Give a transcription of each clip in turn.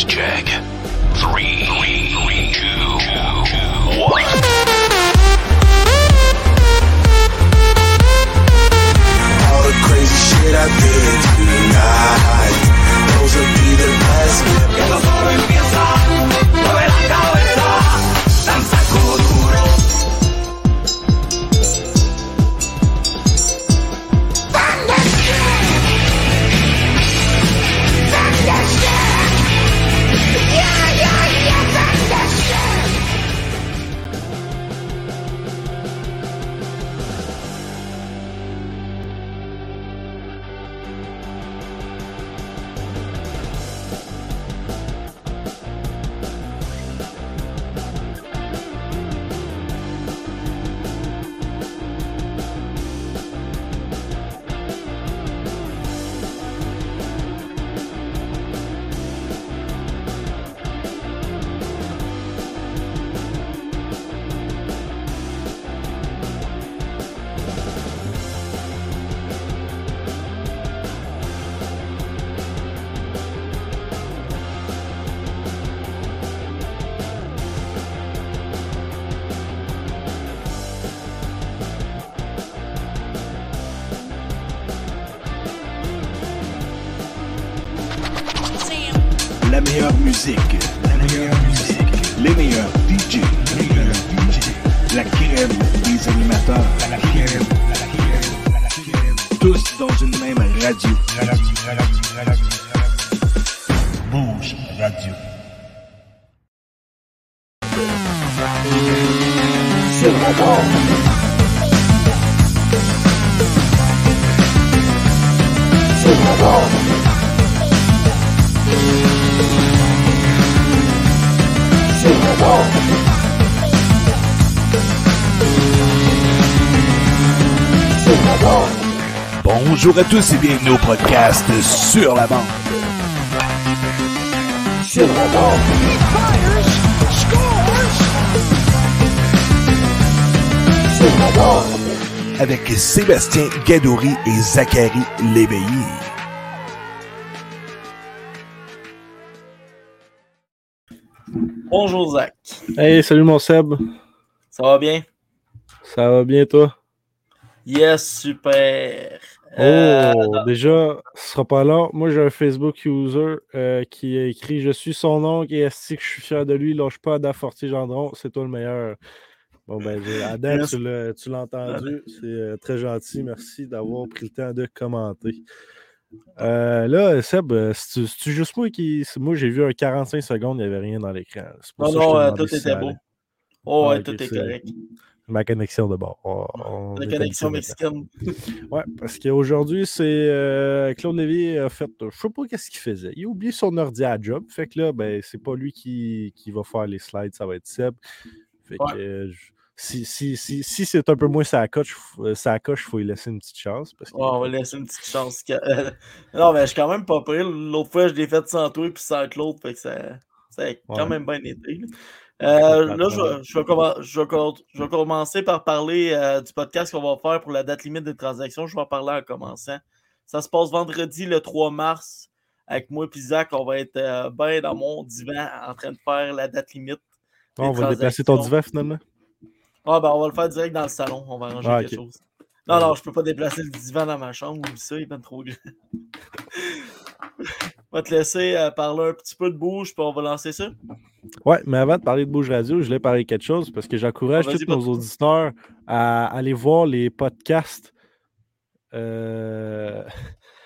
systems check. Three, three, two, one. All the crazy shit I did tonight. Those will be the best La meilleure musique, la meilleure musique, les meilleurs DJ, les meilleurs DJ, la crème des animateurs, la crème, tous dans une même radio. Radio, radio, radio. Bouge Radio. Sur la Bonjour à tous et bienvenue au podcast Sur la bande. Sur la bande. Sur la bande. Avec Sébastien Gadouri et Zachary Léveillé. Bonjour Zach. Hey, salut mon Seb. Ça va bien? Ça va bien toi? Yes, super. Oh, Euh, déjà, ce sera pas long. Moi, j'ai un Facebook user euh, qui a écrit Je suis son oncle et est que je suis fier de lui. Lâche pas d'Aforti Gendron, c'est toi le meilleur. Bon, ben, Adam, tu l'as tu l'as entendu. C'est euh, très gentil. Merci d'avoir pris le temps de commenter. Euh, là, Seb, c'est-tu juste moi qui. c'est- Moi, j'ai vu un 45 secondes, il n'y avait rien dans l'écran. C'est pour non, non, tout était beau. Oh, ouais, Ah, tout est c'est- correct. Ma connexion de bord. On- La connexion mexicaine. Ouais, parce qu'aujourd'hui, c'est euh, Claude Lévy a fait. Je sais pas qu'est-ce qu'il faisait. Il a oublié son ordi à job. Fait que là, ben, c'est pas lui qui, qui va faire les slides, ça va être Seb. Fait que Ouais. euh, je- si, si, si, si c'est un peu moins sa coche, il faut lui laisser une petite chance. Parce que, Ouais, on va laisser une petite chance. non, mais je suis quand même pas prêt. L'autre fois, je l'ai fait sans toi et sans Claude. Fait que ça, ça a quand Ouais. même bien été. Là. Euh, là, je, vais- je vais commen- je vais co- je vais commencer par parler euh, du podcast qu'on va faire pour la date limite des transactions. Je vais en parler en commençant. Ça se passe vendredi le 3 mars. Avec moi et Zach, on va être euh, bien dans mon divan en train de faire la date limite. Ah, on va déplacer ton divan finalement? Ah, ben, on va le faire direct dans le salon. On va arranger Ah, quelque chose. Non, non, je peux pas déplacer le divan dans ma chambre. Ça, il est bien trop grand. On va te laisser euh, parler un petit peu de bouge, puis on va lancer ça. Ouais, mais avant de parler de Bouge Radio, je voulais parler de quelque chose parce que j'encourage Ah, tous nos auditeurs à aller voir les podcasts. Euh,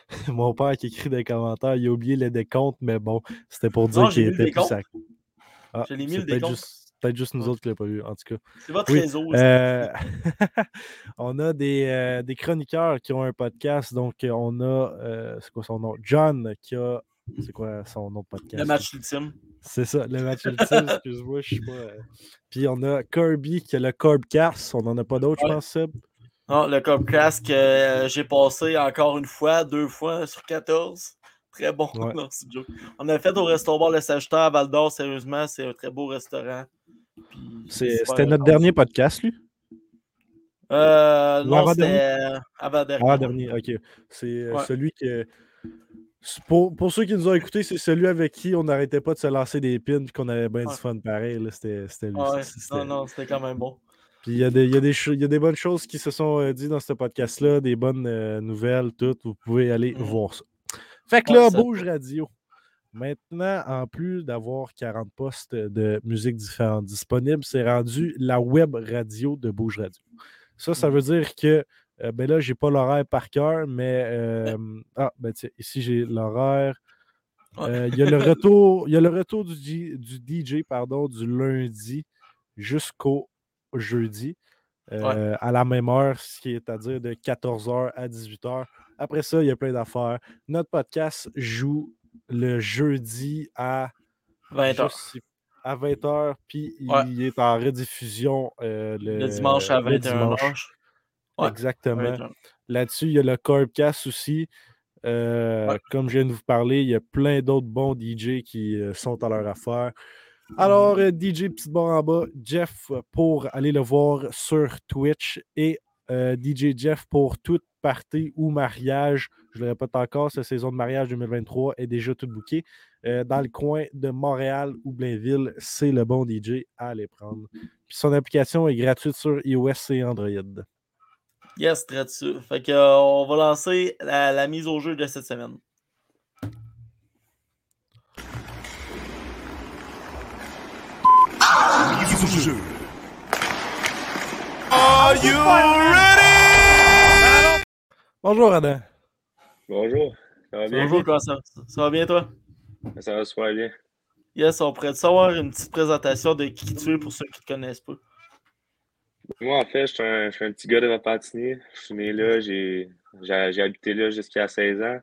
Mon père qui écrit des commentaires, il a oublié les décomptes, mais bon, c'était pour dire j'ai qu'il était plus sac. Ah, Je l'ai mis, le décompte. juste, peut-être juste nous autres qui ne l'avons pas vu, en tout cas. C'est votre Oui, réseau. Euh, on a des, euh, des chroniqueurs qui ont un podcast. Donc, euh, on a, euh, c'est quoi son nom? John qui a, c'est quoi son nom de podcast? le match ultime. C'est ça, le match ultime, excuse-moi, je sais pas. Puis on a Kirby qui a le Corbcast. On n'en a pas d'autres, je pense, Seb? Non, le Copcast que j'ai passé encore une fois, deux fois sur 14. Très bon. Ouais. Non. On a fait au restaurant Le Sagittaire à Val d'Or, sérieusement, c'est un très beau restaurant. C'était notre dernier podcast, lui? Euh, non, avant-dernier? c'était euh, avant-dernier. Ah, dernier, ok. C'est euh, Ouais. celui que. Pour, pour ceux qui nous ont écoutés, c'est celui avec qui on n'arrêtait pas de se lancer des pins et qu'on avait bien Ouais. du fun pareil. C'était lui. Ouais, non, non, c'était quand même bon. Puis il y, a des- il y, y a des bonnes choses qui se sont euh, dites dans ce podcast-là, des bonnes euh, nouvelles, toutes. Vous pouvez aller Mhm. voir ça. Fait que là, Bouge Radio. Maintenant, en plus d'avoir 40 postes de musique différentes disponibles, c'est rendu la web radio de Bouge Radio. Ça, ça Mhm. veut dire que, euh, ben là, j'ai pas l'horaire par cœur, mais. euh, ah, ben tiens, ici, j'ai l'horaire. Euh, Il y a le retour, il y a le retour du, G- du DJ pardon, du lundi jusqu'au jeudi euh, à la même heure, ce qui est à dire de 14h à 18h. Après ça, il y a plein d'affaires. Notre podcast joue le jeudi à, 20 je heures. sais- à 20h, puis Ouais. il est en rediffusion euh, le, Le dimanche à le 21 dimanche. heures. Ouais, Exactement. 21. Là-dessus, il y a le Corbcast aussi. Euh, Ouais. Comme je viens de vous parler, il y a plein d'autres bons DJ qui euh, sont à leur affaire. Alors, DJ Petite Barre en bas, Jeff pour aller le voir sur Twitch et euh, DJ Jeff pour toute party ou mariage. Je le répète encore, cette saison de mariage 2023 est déjà toute bouquée. dans le coin de Montréal ou Blainville, c'est le bon DJ à aller prendre. Puis son application est gratuite sur iOS et Android. Yes, très dessus. Fait que, euh, on va lancer la, la mise au jeu de cette semaine. Mise au jeu. Bonjour Adam. Bonjour, ça va bien? Bonjour, ça, ça va bien, toi? Ça va super bien. Yes, on pourrait savoir une petite présentation de qui tu es pour ceux qui ne te connaissent pas? Moi, en fait, je suis un, je suis un petit gars de Repentigny. Je suis né là, j'ai j'ai j'ai habité là jusqu'à 16 ans.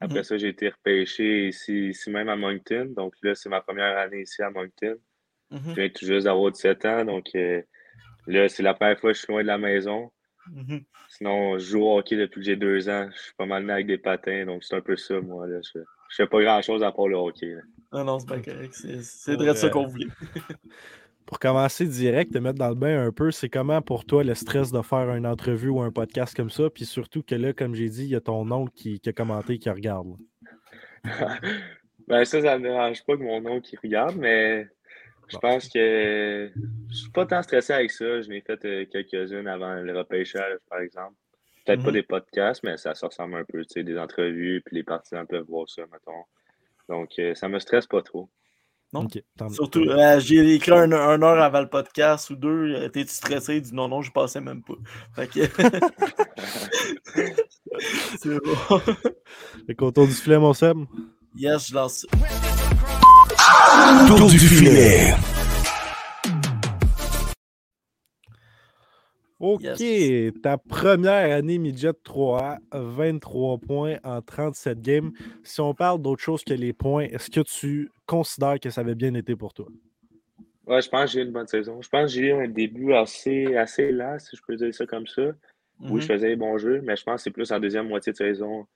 Après Mhm. ça, j'ai été repêché ici, ici même à Moncton. Donc là, c'est ma première année ici à Moncton. Mhm, Je viens tout juste d'avoir 17 ans. Donc euh, là, c'est la première fois que je suis loin de la maison. mhm. Sinon, je joue au hockey depuis que j'ai deux ans. Je suis pas mal né avec des patins. Donc c'est un peu ça, moi. Là. Je, je fais pas grand-chose à part le hockey. là. Non, non, c'est pas correct. C'est vrai de ça euh, qu'on voulait. Pour commencer direct, te mettre dans le bain un peu, c'est comment pour toi le stress de faire une entrevue ou un podcast comme ça? Puis surtout que là, comme j'ai dit, il y a ton oncle qui, qui a commenté, qui regarde. ben ça, ça me dérange pas que mon nom qui regarde, mais je pense que je suis pas tant stressé avec ça. Je n'ai fait euh, quelques-unes avant le repêchage, par exemple. Peut-être pas Mhm. des podcasts, mais ça, ça ressemble un peu, tu sais, des entrevues, puis les partisans peuvent voir ça, mettons. Donc, euh, ça me stresse pas trop. Non? Surtout, euh, j'ai écrit un, un heure avant le podcast ou deux. T'es-tu stressé? Il dit non, non, je passais même pas. Fait que. c'est bon. Fait qu'autour du filet, mon Seb? Yes, je lance ça. Tour du filet. OK, Yes. ta première année midget 3A, 23 points en 37 games. Si on parle d'autre chose que les points, est-ce que tu considères que ça avait bien été pour toi? Ouais, je pense que j'ai eu une bonne saison. Je pense que j'ai eu un début assez, assez lent, si je peux dire ça comme ça. Oui, je Mhm. faisais des bons jeux, mais je pense que c'est plus en deuxième moitié de saison.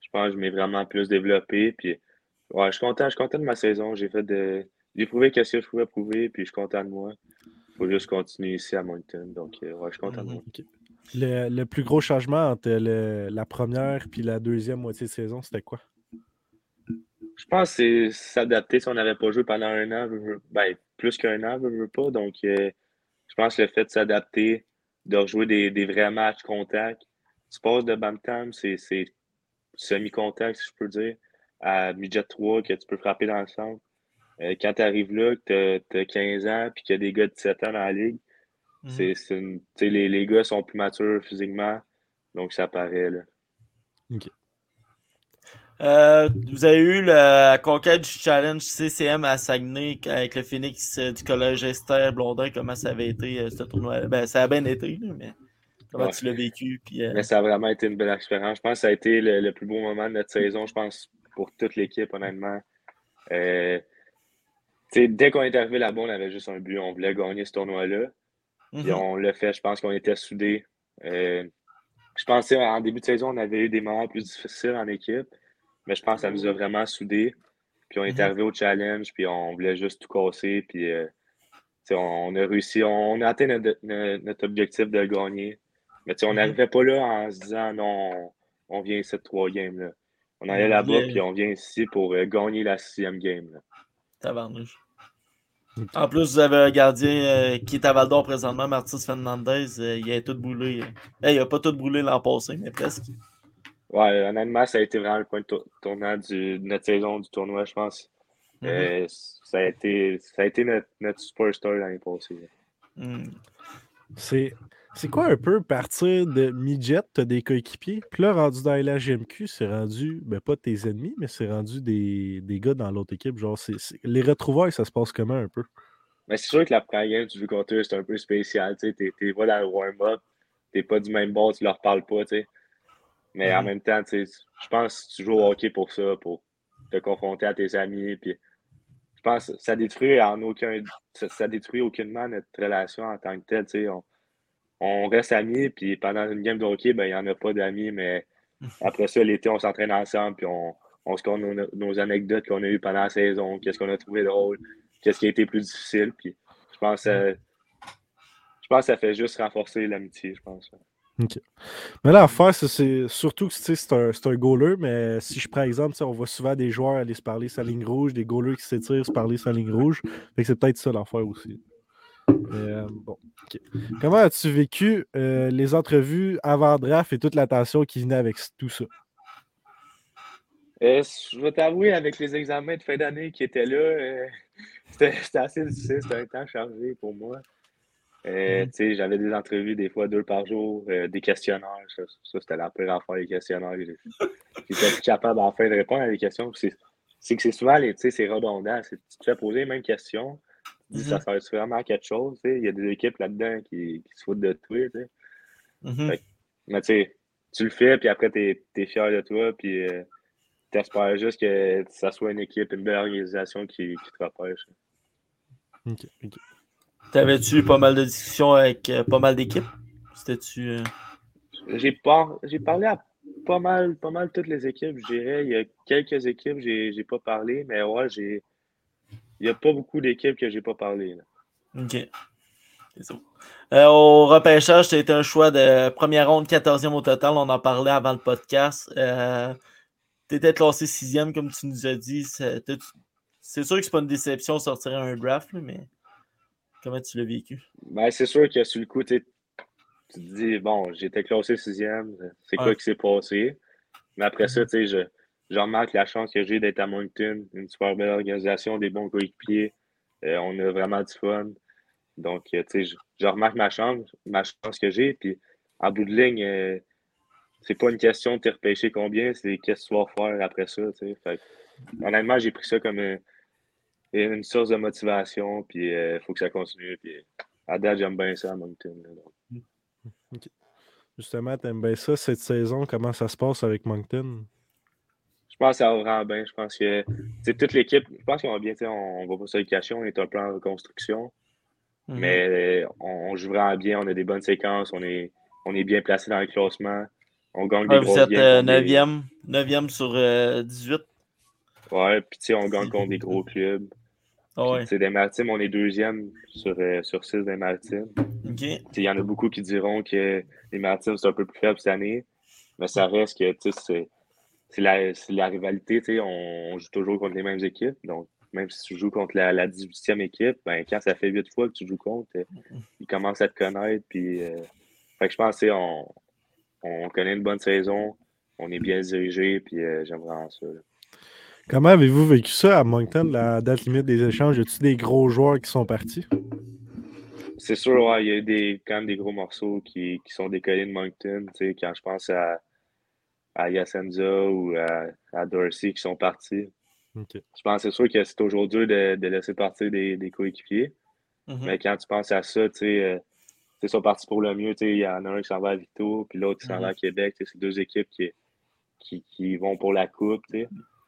Je pense que je m'ai vraiment plus développé. Puis, ouais, je suis content, je suis content de ma saison. J'ai fait de. J'ai prouvé qu'est-ce que je pouvais prouver, puis je suis content de moi. Il faut juste continuer ici à Moncton. Donc, euh, ouais, je suis content de Mhm. moi. Le, le plus gros changement entre le- la première puis la deuxième moitié de saison, c'était quoi? Je pense que c'est s'adapter si on n'avait pas joué pendant un an, ben, plus qu'un an, veux, veux pas. Donc, euh, je pense que le fait de s'adapter, de rejouer des, des vrais matchs contact, tu passes de Bantam, c'est semi-contact, si je peux dire, à midget 3, que tu peux frapper dans le centre. Euh, quand tu arrives là, que tu as, 15 ans, puis qu'il y a des gars de 17 ans dans la ligue, Mhm. c'est une- les, les gars sont plus matures physiquement, donc ça paraît. Là. Euh, vous avez eu la conquête du challenge CCM à Saguenay avec le Phoenix euh, du collège Esther Blondin. Comment ça avait été euh, ce tournoi? Ben, ça a bien été, mais comment Ouais. tu l'as vécu? Puis, euh, Mais ça a vraiment été une belle expérience. Je pense que ça a été le, le plus beau moment de notre saison, je pense, pour toute l'équipe, honnêtement. Euh, dès qu'on est arrivé là-bas, on avait juste un but. On voulait gagner ce tournoi-là. Mhm. on l'a fait. Je pense qu'on était soudés. Euh, je pensais en début de saison, on avait eu des moments plus difficiles en équipe. Mais je pense que ça nous a vraiment soudés. Puis on est Mhm. arrivé au challenge, puis on voulait juste tout casser. Puis euh, on, a réussi, on, a atteint notre, objectif de le gagner. Mais on Mhm. n'arrivait pas là en se disant non, on, on vient ici de trois games. Là. On allait là-bas, puis on vient ici pour euh, gagner la sixième game. là. Tabarnouche. En plus, vous avez un gardien euh, qui est à Val d'Or présentement, Martis Fernandez. euh, il a tout brûlé. Eh, il a pas tout brûlé l'an passé, mais presque. Ouais, honnêtement, ça a été vraiment le point de tour- tournant du- de notre saison du tournoi, je pense. Mhm. Euh, ça a été, ça a été notre, notre superstar l'année passée. là. Mm. C'est. C'est quoi un peu partir de midget, t'as des coéquipiers, puis là, rendu dans la GMQ, c'est rendu, ben pas tes ennemis, mais c'est rendu des, des gars dans l'autre équipe. Genre, c'est, c'est- les retrouvailles, ça se passe comment un peu? Mais c'est sûr que la première game, contre eux, c'est un peu spécial. Tu sais, t'es, pas dans le warm-up, t'es pas du même bord, tu leur parles pas. Tu sais. Mais en même temps, tu sais, je pense que tu joues au hockey pour ça, pour te confronter à tes amis. Puis je pense que ça détruit en aucun ça, ça détruit aucunement notre relation en tant que telle. tu sais. On, on reste amis, puis pendant une game de hockey, ben, il n'y en a pas d'amis, mais après ça, l'été, on s'entraîne ensemble, puis on, on se compte nos, nos anecdotes qu'on a eues pendant la saison, qu'est-ce qu'on a trouvé drôle, qu'est-ce qui a été plus difficile. Puis je pense que ça- je pense que ça fait juste renforcer l'amitié, je pense. Mais là, c'est, c'est surtout que c'est un, un goaler, mais si je prends exemple, on voit souvent des joueurs aller se parler sa ligne rouge, des goalers qui s'étirent se parler sa ligne rouge. Fait que c'est peut-être ça l'affaire aussi. Euh, bon. Comment as-tu vécu euh, les entrevues avant draft et toute l'attention qui venait avec tout ça? Euh, je vais t'avouer, avec les examens de fin d'année qui étaient là, c'était assez difficile, c'était un temps chargé pour moi. Sais, J'avais des entrevues des fois deux par jour, des questionnaires. Ça, ça, c'était la pire affaire, les questionnaires. J'étais capable enfin de répondre à des questions. C'est que c'est souvent, les- tu sais, c'est redondant. Tu te fais poser les mêmes questions. Tu dis, Ça sert vraiment à quelque chose. tu sais. Il y a des équipes là-dedans qui, qui se foutent de toi. tu sais. Mhm. Fait Mais tu sais, tu le fais, puis après, tu es, fier de toi, puis euh, t'espères juste que ça soit une équipe, une belle organisation qui, qui te repêche. Ok, ok. T'avais-tu eu pas mal de discussions avec euh, pas mal d'équipes? C'était-tu. euh, J'ai par... j'ai parlé à pas mal, pas mal toutes les équipes, je dirais. Il y a quelques équipes, j'ai j'ai pas parlé, mais ouais, j'ai. Il n'y a pas beaucoup d'équipes que j'ai pas parlé. là. Ok. C'est ça. Euh, au repêchage, été un choix de première ronde, 14e au total. On en parlait avant le podcast. Euh, tu étais classé sixième, comme tu nous as dit. C'est sûr que c'est pas une déception de sortir un draft, mais comment tu l'as vécu? Ben, c'est sûr que sur le coup, tu te dis, bon, j'étais classé sixième, c'est quoi qui s'est passé? Mais après ça, tu sais, je, je remarque la chance que j'ai d'être à Moncton, une super belle organisation, des bons coéquipiers. Euh, on a vraiment du fun. Donc, euh, tu sais, je, remarque ma chance, ma chance que j'ai. Puis, en bout de ligne, euh, c'est pas une question de te repêcher combien, c'est qu'est-ce que tu vas faire après ça, tu sais. Honnêtement, j'ai pris ça comme une source de motivation, puis il faut que ça continue. Puis, à date, j'aime bien ça à Moncton. là, donc. Justement, t'aimes bien ça cette saison? Comment ça se passe avec Moncton? Je pense que ça va vraiment bien. Je pense que toute l'équipe, je pense qu'on va bien, on, on va pas se le cacher, on est un peu en reconstruction. Mhm. Mais euh, on, on joue vraiment bien, on a des bonnes séquences, on est, on est bien placé dans le classement. On gagne Ouais, des vous êtes euh, contre des- 9e, 9e sur euh, 18. Ouais, puis tu sais, on gagne contre des gros clubs. Ah ouais. tu sais, des maritimes, on est deuxième sur, euh, sur six des maritimes. Il y en a beaucoup qui diront que les maritimes, c'est un peu plus faible cette année. Mais ça reste que c'est c'est la, la rivalité. tu sais, On, on joue toujours contre les mêmes équipes. Donc, même si tu joues contre la, la 18e équipe, ben, quand ça fait huit fois que tu joues contre, euh, ils commencent à te connaître. Puis, euh, fait que je pense que on, on connaît une bonne saison. On est bien dirigé. Puis, euh, j'aime vraiment ça. là. Comment avez-vous vécu ça à Moncton, la date limite des échanges? Y a-t-il des gros joueurs qui sont partis? C'est sûr, ouais, il y a eu des, quand même des gros morceaux qui, qui sont décollés de Moncton. tu sais, Quand je pense à, à Yasenza ou à, à Dorsey qui sont partis. Je pense que c'est sûr que c'est toujours dur de, de laisser partir des, des coéquipiers. Mhm. Mais quand tu penses à ça, tu sais, euh, ils sont partis pour le mieux. Il y en a un qui s'en va à Vito, puis l'autre qui s'en Mhm. va à Québec. C'est deux équipes qui, qui, qui vont pour la coupe.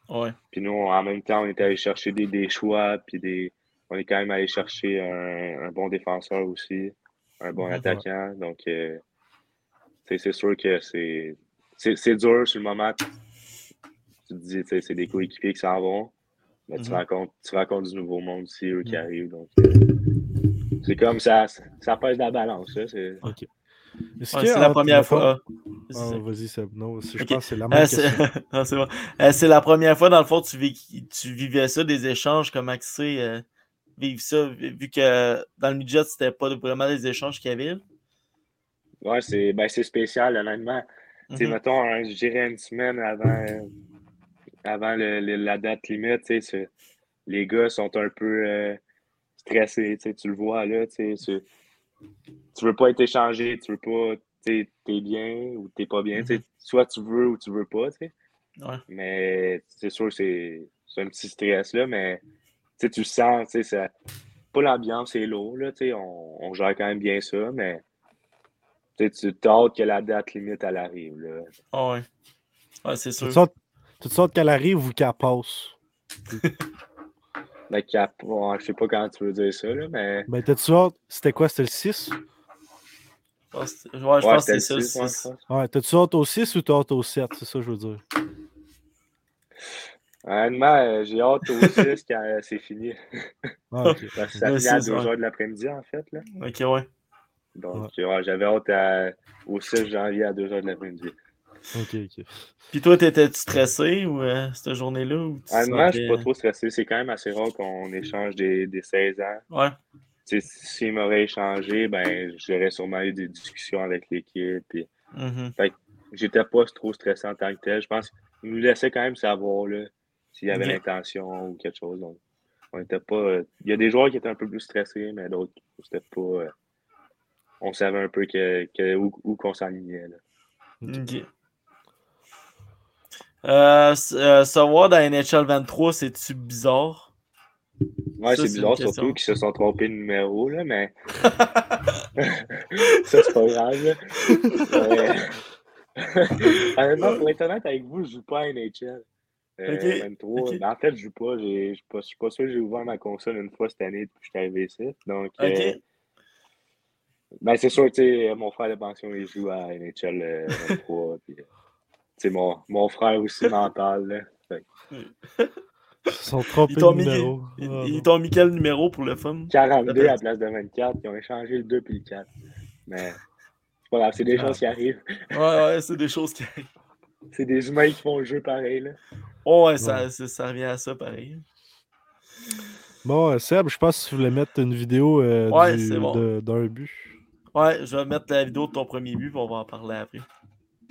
Ouais. Puis nous, en même temps, on est allé chercher des, des choix, puis des, on est quand même allé chercher un, un bon défenseur aussi, un bon attaquant. Donc, euh, c'est sûr que c'est, c'est, c'est dur sur le moment. Tu te dis, tu sais, c'est des coéquipiers qui s'en vont, mais tu, Mhm. rencontres, tu rencontres du nouveau monde aussi, eux qui Mhm. arrivent. Donc, euh, c'est comme ça, ça pèse la balance. Là, c'est... Ouais, la première fois. c'est Ah. Vas-y, Seb. Non, c'est- je pense que c'est la Euh, même c'est bon. Euh, c'est la première fois, dans le fond, tu, vis- tu vivais ça, des échanges, comment que c'est euh, vivre ça, vu que dans le midget, c'était pas vraiment des échanges qu'il y avait. Ouais, c'est ben, c'est spécial, honnêtement. Mhm. mettons, un- je dirais une semaine avant, euh, avant le- le- la date limite, c'est- les gars sont un peu euh, stressés, tu le vois là, tu c'est- tu veux pas être échangé, tu veux pas, t'es bien ou t'es pas bien, Mhm. soit tu veux ou tu veux pas, tu sais. Ouais. Mais c'est sûr, c'est c'est un petit stress là, mais tu sens, tu sais, ça- pas l'ambiance est lourd, là, tu sais, on, on gère quand même bien ça, mais tu sais, tu t'as hâte que la date limite, elle arrive, là. Ah ouais. Ouais, c'est Tu sûr. sortes, tu sortes qu'elle arrive ou qu'elle passe. Le cap, ouais, je sais pas comment tu veux dire ça, là, mais Ben, t'as-tu hâte? C'était quoi? C'était le 6? Ah, c'est- Ouais, je ouais, pense que c'était c'est le ça. le six, six. ouais, t'as-tu hâte au 6 ou t'as hâte au 7? C'est ça que je veux dire. Honnêtement, euh, j'ai hâte au 6 quand euh, c'est fini. Ah, ok. Parce que ça Le finit à six, 2 ouais. heures de l'après-midi, en fait, là. Ok, ouais. Donc, ouais, j'avais hâte à- au 6 janvier à 2 heures de l'après-midi. Ok, ok. Puis toi, t'étais-tu stressé ou euh, cette journée-là? Ou tu Honnêtement, je suis pas trop stressé. C'est quand même assez rare qu'on échange des, des 16 ans. Ouais. S'il m'aurait échangé, ben, j'aurais sûrement eu des discussions avec l'équipe. puis Mhm. J'étais pas trop stressé en tant que tel. Je pense qu'il nous laissait quand même savoir là, s'il y avait l'intention ou quelque chose. Donc, on était pas. euh, Il y a des joueurs qui étaient un peu plus stressés, mais d'autres, c'était pas. Euh, on savait un peu que, que- où, où qu'on s'enlignait. là. Ok. Euh, s- euh, savoir dans NHL 23, c'est-tu bizarre? Ouais, Ça, c'est c'est bizarre, surtout qu'ils se sont trompés de numéro, là, mais. ça, c'est pas grave. là. Euh, Honnêtement, pour être honnête avec vous, je joue pas à NHL. Euh, Ok, 23. ok. Ben, en fait, je joue pas. Je suis pas, je suis pas sûr que j'ai ouvert ma console une fois cette année depuis que je suis arrivé ici. Donc, Ok. Euh, ben, c'est sûr, tu sais, mon frère de pension, il joue à NHL euh, 23. puis, euh, tu sais, mon, mon frère aussi m'en parle. Là. Fait Ils sont trompés de mis, numéro. ils, Ah, ils t'ont mis quel numéro pour le fun? 42 à la place de 24. Ils ont échangé le 2 puis le 4. Mais c'est pas grave, c'est des Ah. choses qui arrivent. Ouais, ouais, c'est des choses qui arrivent. C'est des humains qui font le jeu pareil. Là. Oh, ouais, ça, ça revient à ça pareil. Bon, euh, Seb, je pense que tu voulais mettre une vidéo euh, Ouais, du- c'est bon. de- d'un but. Ouais, je vais mettre la vidéo de ton premier but, puis on va en parler après.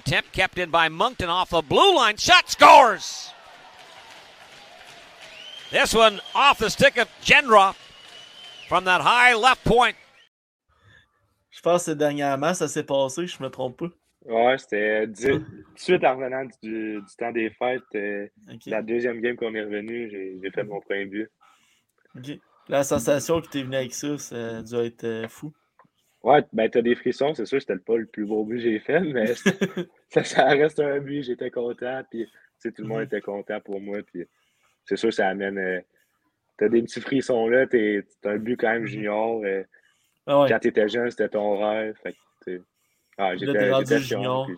Temp kept in by Moncton off the blue line. Shot scores! This one off the stick of from that high left point. Je pense que c'est dernièrement, ça s'est passé, je me trompe pas. Ouais, c'était tout de suite en revenant du, du temps des fêtes. euh. La deuxième game qu'on est revenu, j'ai fait mon premier but. La sensation qui t'est venue avec ça, ça a dû être euh, fou. Ouais, ben t'as des frissons, c'est sûr, c'était pas le plus beau but que j'ai fait, mais ça, ça reste un but, j'étais content, puis tout le monde Mhm. était content pour moi, puis c'est sûr, ça amène. euh, t'as des petits frissons là, t'as un but quand même junior. euh, Ah ouais. Quand t'étais jeune, c'était ton rêve. Ah, j'étais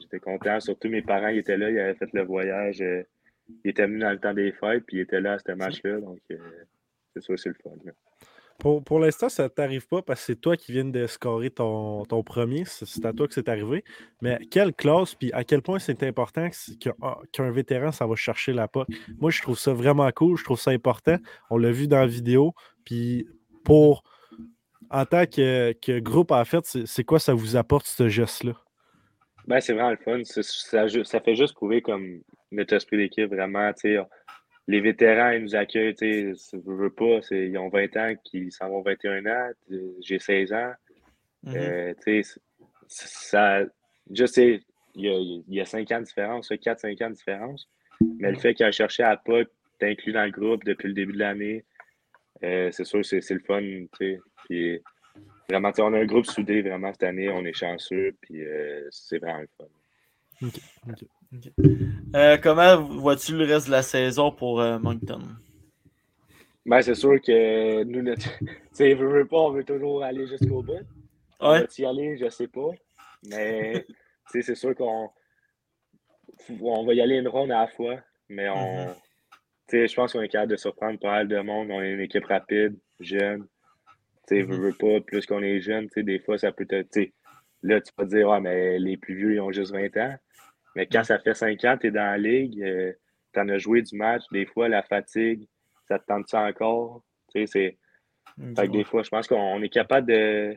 j'étais content. Surtout mes parents, ils étaient là, ils avaient fait le voyage. euh, ils étaient venus dans le temps des fêtes, puis ils étaient là à ce match-là. Donc, c'est sûr, c'est le fun. là. Pour, pour l'instant, ça t'arrive pas parce que c'est toi qui viens de scorer ton, ton premier. C'est à toi que c'est arrivé. Mais quelle classe, puis à quel point c'est important c'est- qu'un vétéran, ça va chercher la POC. Moi, je trouve ça vraiment cool. Je trouve ça important. On l'a vu dans la vidéo. Puis pour. En tant que, que groupe, en fait, c'est quoi ça vous apporte, ce geste-là? Ben, c'est vraiment le fun. Ça, ça fait juste prouver comme notre esprit d'équipe, vraiment. tu Les vétérans, ils nous accueillent. tu sais, Je veux pas. Ils ont 20 ans, qui s'en vont 21 ans. J'ai 16 ans. Mhm. Euh, tu sais, ça, je sais, il y a, il y a 5 ans de différence, 4-5 ans de différence. Mais le fait qu'il a cherché à pas t'inclure dans le groupe depuis le début de l'année, euh, c'est sûr, c'est c'est le fun. tu sais. Puis, vraiment, tu sais, on a un groupe soudé vraiment cette année, on est chanceux, puis euh, c'est vraiment le fun. Euh, comment vois-tu le reste de la saison pour euh, Moncton? Ben, c'est sûr que nous, notre, tu pas, on veut toujours aller jusqu'au bout. On va y aller, je sais pas. Mais c'est sûr qu'on on va y aller une ronde à la fois. Mais on. Mhm. tu sais, Je pense qu'on est capable de surprendre pas mal de monde. On est une équipe rapide, jeune. Tu sais, veut, veut pas, plus qu'on est jeune, tu sais, des fois, ça peut sais, là, tu vas dire, ouais, mais les plus vieux, ils ont juste 20 ans. Mais quand ça fait 5 ans, tu es dans la ligue, tu en as joué du match, des fois, la fatigue, ça te tente ça encore? Tu sais, c'est. Fait que des fois, je pense qu'on est capable de,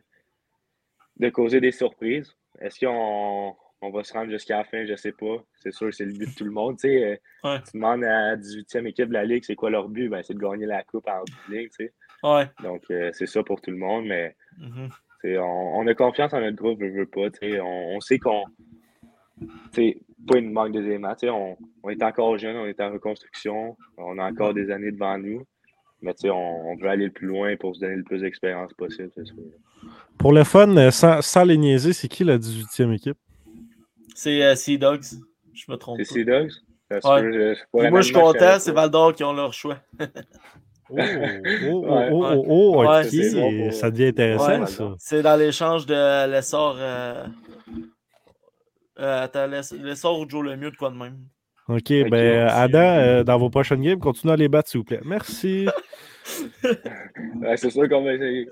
de causer des surprises. Est-ce qu'on on va se rendre jusqu'à la fin? Je sais pas. C'est sûr, c'est le but de tout le monde. Tu, sais, Ouais. tu demandes à la 18e équipe de la Ligue, c'est quoi leur but? Ben, c'est de gagner la coupe en ligne. Tu sais. Ouais. Donc, euh, c'est ça pour tout le monde. Mais Mhm. on, on a confiance en notre groupe, je veux pas. tu sais. On, on sait qu'on. Pas une manque d'éléments. tu sais, On, on est encore jeune, on est en reconstruction. On a encore des années devant nous. Mais tu sais, on, on veut aller le plus loin pour se donner le plus d'expérience possible, c'est sûr. Pour le fun, euh, sans, sans les niaiser, c'est qui la 18e équipe? C'est euh, Sea Dogs. Je me trompe. C'est pas. Sea Dogs? Ouais. moi, je suis content, c'est pas. Val d'Or qui ont leur choix. Oh, oh, oh, oh, oh, oh, Ouais. Ça devient intéressant, Ouais. ça. C'est dans l'échange de l'essor. Euh... Euh, attends, l'essor ou Joe Lemieux, de quoi de même. Ok, Ok, ben. Adam, euh, dans vos prochaines games, continuez à les battre, s'il vous plaît. Merci. Ouais, c'est sûr qu'on va essayer.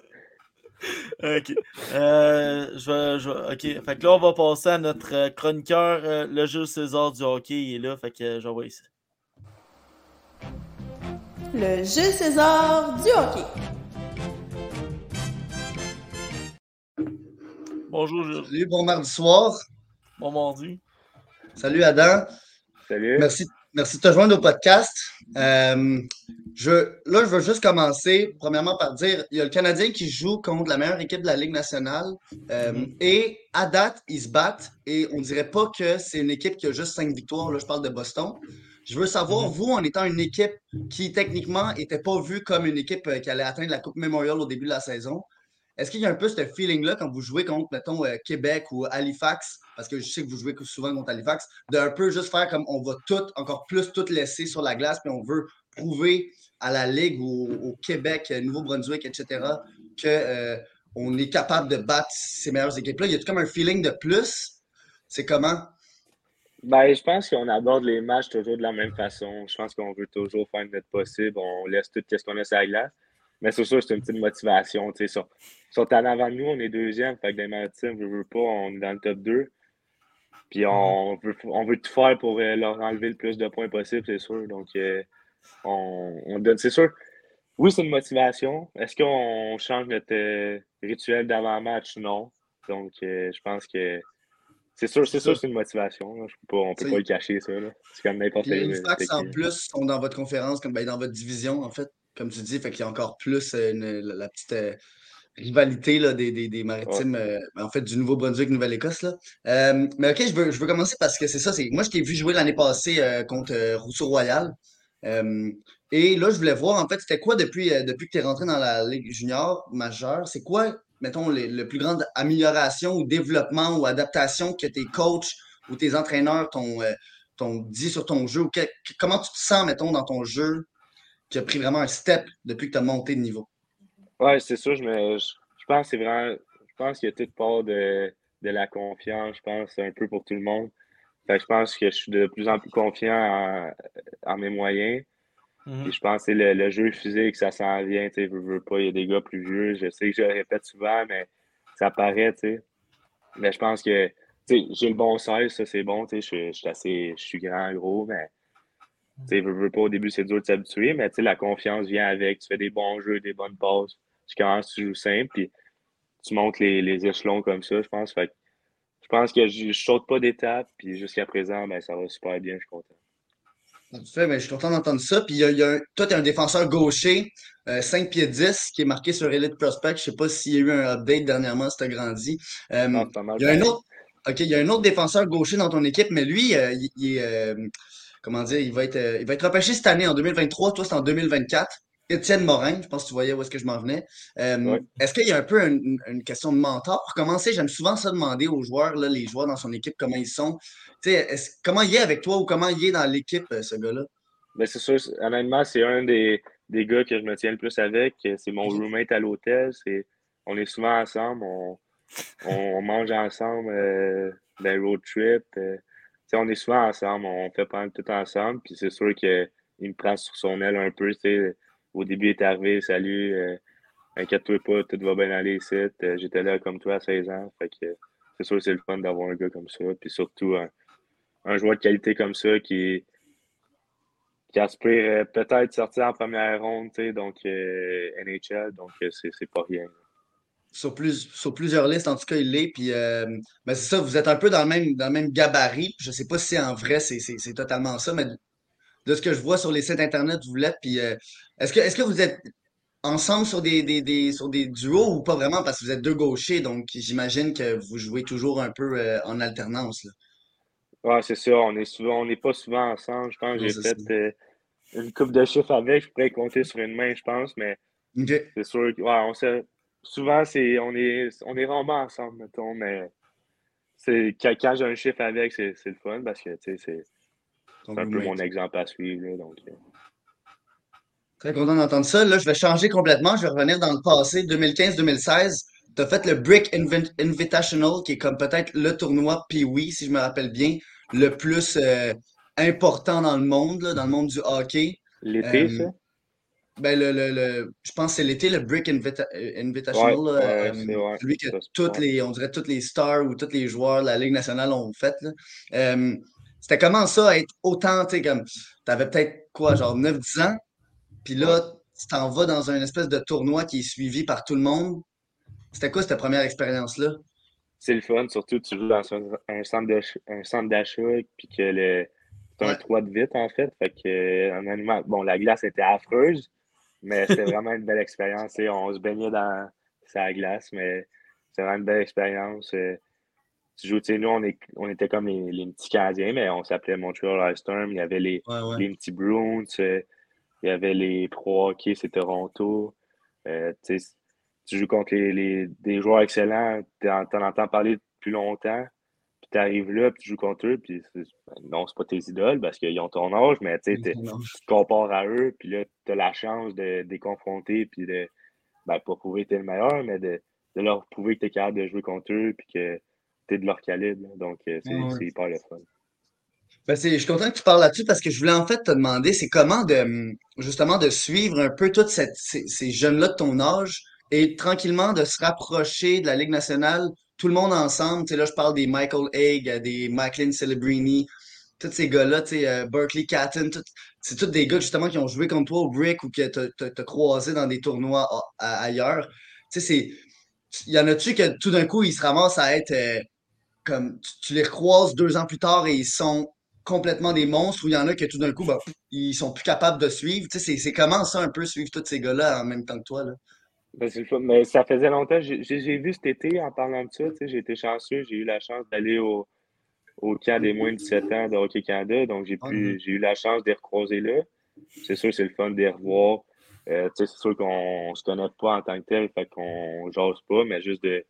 Ok. Euh, je vais, je vais- ok. Fait que là, on va passer à notre euh, chroniqueur, euh, le Jules César du hockey. Il est là. Fait que euh, j'envoie ici. Le Jules César du hockey. Bonjour, Jules. Salut, bon mardi soir. Bon mardi. Salut Adam. Salut. Merci, merci de te joindre au podcast. Euh, je, là, je veux juste commencer, premièrement, par dire il y a le Canadien qui joue contre la meilleure équipe de la Ligue nationale. Euh, Mhm. Et à date, ils se battent. Et on dirait pas que c'est une équipe qui a juste cinq victoires. Là, je parle de Boston. Je veux savoir, Mhm. vous, en étant une équipe qui, techniquement, n'était pas vue comme une équipe euh, qui allait atteindre la Coupe Memorial au début de la saison, est-ce qu'il y a un peu ce feeling-là quand vous jouez contre, mettons, euh, Québec ou Halifax, parce que je sais que vous jouez souvent contre Halifax, d'un peu juste faire comme on va tout, encore plus tout laisser sur la glace, puis on veut prouver à la Ligue ou au, Québec, euh, Nouveau-Brunswick, etc., que euh, on est capable de battre ces meilleures équipes-là. Y a comme un feeling de plus? C'est comment? Ben, je pense qu'on aborde les matchs toujours de la même façon. Je pense qu'on veut toujours faire notre possible. On laisse tout ce qu'on a sur la glace. Mais c'est sûr, c'est une petite motivation. tu sais. Ils sont, sont en avant de nous, on est deuxième. Fait que dans ma team, je veux pas, on est dans le top 2. Puis on veut, on veut tout faire pour euh, leur enlever le plus de points possible, c'est sûr. Donc, euh, on, on donne, c'est sûr. Oui, c'est une motivation. Est-ce qu'on change notre euh, rituel d'avant-match? Non. Donc, euh, je pense que c'est sûr, c'est sûr, c'est une motivation. là. Je peux pas, on peut C'est- pas le cacher, ça. C'est comme n'importe quelle Halifax, en plus, sont dans votre conférence, comme ben, dans votre division, en fait, comme tu dis, fait qu'il y a encore plus euh, une- la, la petite euh, rivalité là, des, des, des maritimes, euh, en fait, du Nouveau-Brunswick, Nouvelle-Écosse. là. Euh, mais ok, je veux, je veux commencer parce que c'est ça, c'est moi je t'ai vu jouer l'année passée contre Rousseau Royal. Et là, je voulais voir, en fait, c'était quoi depuis, depuis que tu es rentré dans la Ligue junior majeure? C'est quoi, mettons, le plus grande amélioration ou développement ou adaptation que tes coachs ou tes entraîneurs t'ont t'ont dit sur ton jeu? Ou que- comment tu te sens, mettons, dans ton jeu qui a pris vraiment un step depuis que tu as monté de niveau? Ouais, c'est sûr, je, me, je, je pense que c'est vraiment. Je pense qu'il y a toute part de, de la confiance, je pense, c'est un peu pour tout le monde. Fait que je pense que je suis de plus en plus confiant en, en mes moyens. Mhm. Puis je pense que c'est le, le jeu physique, ça s'en vient, tu veux, veux pas, il y a des gars plus vieux. Je sais que je le répète souvent, mais ça paraît, tu sais. Mais je pense que, tu j'ai le bon size, ça c'est bon, tu je, suis- je suis assez, je suis grand, gros, mais, tu veux, veux pas, au début c'est dur de s'habituer, mais la confiance vient avec, tu fais des bons jeux, des bonnes passes, tu commences, tu joues simple, puis tu montes les, les échelons comme ça, je pense. Fait que je pense que je, je saute pas d'étape, puis jusqu'à présent, ben, ça va super bien, je suis content. Parfait, ben, je suis content d'entendre ça. Puis il y a, il y a un- toi, tu es un défenseur gaucher, euh, 5 pieds 10, qui est marqué sur Elite Prospect. Je sais pas s'il y a eu un update dernièrement, si tu as grandi. Euh, Non, il y a un autre. Il y a un autre défenseur gaucher dans ton équipe, mais lui, euh, il, il est. comment dire, il va être, euh, il va être repêché cette année en 2023. Toi, c'est en 2024. Étienne Morin, je pense que tu voyais où est-ce que je m'en venais. Euh. Est-ce qu'il y a un peu une, une question de mentor? Pour commencer, j'aime souvent ça demander aux joueurs, là, les joueurs dans son équipe, comment ils sont. Comment il est avec toi ou comment il est dans l'équipe, euh, ce gars-là? Ben, c'est sûr, c'est- honnêtement, c'est un des, des gars que je me tiens le plus avec. C'est mon roommate à l'hôtel. C'est, on est souvent ensemble. On, on mange ensemble euh, des road trips. euh. On est souvent ensemble. On fait pas mal tout ensemble. Puis c'est sûr qu'il me prend sur son aile un peu. Au début, il est arrivé. Salut. euh, Inquiète-toi pas. Tout va bien aller ici. Euh, J'étais là comme toi à 16 ans. Fait que c'est sûr que c'est le fun d'avoir un gars comme ça. Puis surtout, un, joueur de qualité comme ça qui, qui aspire euh, peut-être sortir en première ronde, donc NHL, donc c'est pas rien. Sur, plus, sur plusieurs listes, en tout cas, il l'est. Puis, euh, ben, c'est ça, vous êtes un peu dans le même, dans le même gabarit. Je sais pas si en vrai c'est totalement ça, mais de, ce que je vois sur les sites internet, vous l'êtes. Puis, euh, est-ce que, est-ce que vous êtes ensemble sur des, des, des, sur des duos ou pas vraiment? Parce que vous êtes deux gauchers, donc j'imagine que vous jouez toujours un peu euh, en alternance. Là. Ouais, c'est ça, on est souvent, on n'est pas souvent ensemble. Je pense que j'ai fait une coupe de chiffres avec, je pourrais compter sur une main, je pense, mais c'est sûr que ouais, on sait, souvent c'est on est on est rarement ensemble, mettons, mais c'est quand, quand j'ai un chiffre avec, c'est c'est le fun parce que tu sais, c'est c'est un peu mon exemple à suivre. Là, donc, euh, Très content d'entendre ça. Là, je vais changer complètement. Je vais revenir dans le passé, 2015-2016. Tu as fait le Brick Invi- Invitational, qui est comme peut-être le tournoi Pee-Wee, si je me rappelle bien, le plus euh, important dans le monde, là, dans le monde du hockey. L'été, Euh, ça? Ben, le, le, le- je pense que c'est l'été, le Brick Invita- euh, Invitational. Ouais, là, ouais, euh, celui que toutes les, on dirait toutes les stars ou tous les joueurs de la Ligue nationale ont fait. Euh, c'était comment ça, être autant, tu sais, comme, t'avais peut-être quoi, genre 9-10 ans, puis là, tu t'en vas dans un espèce de tournoi qui est suivi par tout le monde. C'était quoi cette première expérience-là? C'est le fun, surtout tu joues dans un, un centre d'ach- un centre d'achat puis que le c'est un Ouais. 3 de vite en fait. Fait que euh, en animal, bon la glace était affreuse, mais c'était vraiment une belle expérience. tu On se baignait dans sa glace, mais c'est vraiment une belle expérience. euh, Tu joues, tu sais, nous on, est, on était comme les, les petits Canadiens, mais on s'appelait Montreal Ice Storm. Il y avait les, Ouais, ouais. les petits Bruins, euh, il y avait les Pro Hockey, c'est Toronto. Euh, tu tu joues contre les, les- des joueurs excellents, t'en t'en entends parler depuis longtemps, tu arrives là, puis tu joues contre eux, puis ben, non, c'est pas tes idoles parce qu'ils ont ton âge, mais tu te compares à eux, puis là, tu as la chance de, de les confronter, puis de, ben, pas prouver que tu es le meilleur, mais de, de leur prouver que tu es capable de jouer contre eux, puis que tu es de leur calibre. Donc, euh, c'est Ouais, hyper le fun. Ben, c'est, je suis content que tu parles là-dessus parce que je voulais en fait te demander, c'est comment de justement de suivre un peu tous ces, ces jeunes-là de ton âge et tranquillement de se rapprocher de la Ligue nationale, tout le monde ensemble. Là, je parle des Michael Haig, euh, des Macklin Celebrini, tous ces gars-là, euh, Berkeley Catton, c'est tous des gars justement qui ont joué contre toi au Brick ou que t'as, croisé dans des tournois ailleurs. Tu sais, c'est, y en a-tu que tout d'un coup, ils se ramassent à être euh, comme tu, les recroises deux ans plus tard et ils sont complètement des monstres ou il y en a que tout d'un coup, ben, ils sont plus capables de suivre? Tu sais, c'est, c'est comment ça un peu suivre tous ces gars-là en même temps que toi, là? Ben, c'est le fun. Mais ça faisait longtemps. J'ai vu cet été, en parlant de ça, j'ai été chanceux. J'ai eu la chance d'aller au, au camp des moins de 17 ans de Hockey Canada. Donc, j'ai Ah, j'ai eu la chance de les recroiser là. C'est sûr, c'est le fun de les revoir. Euh, c'est sûr qu'on se connaît pas en tant que tel, fait qu'on jase pas, mais juste de,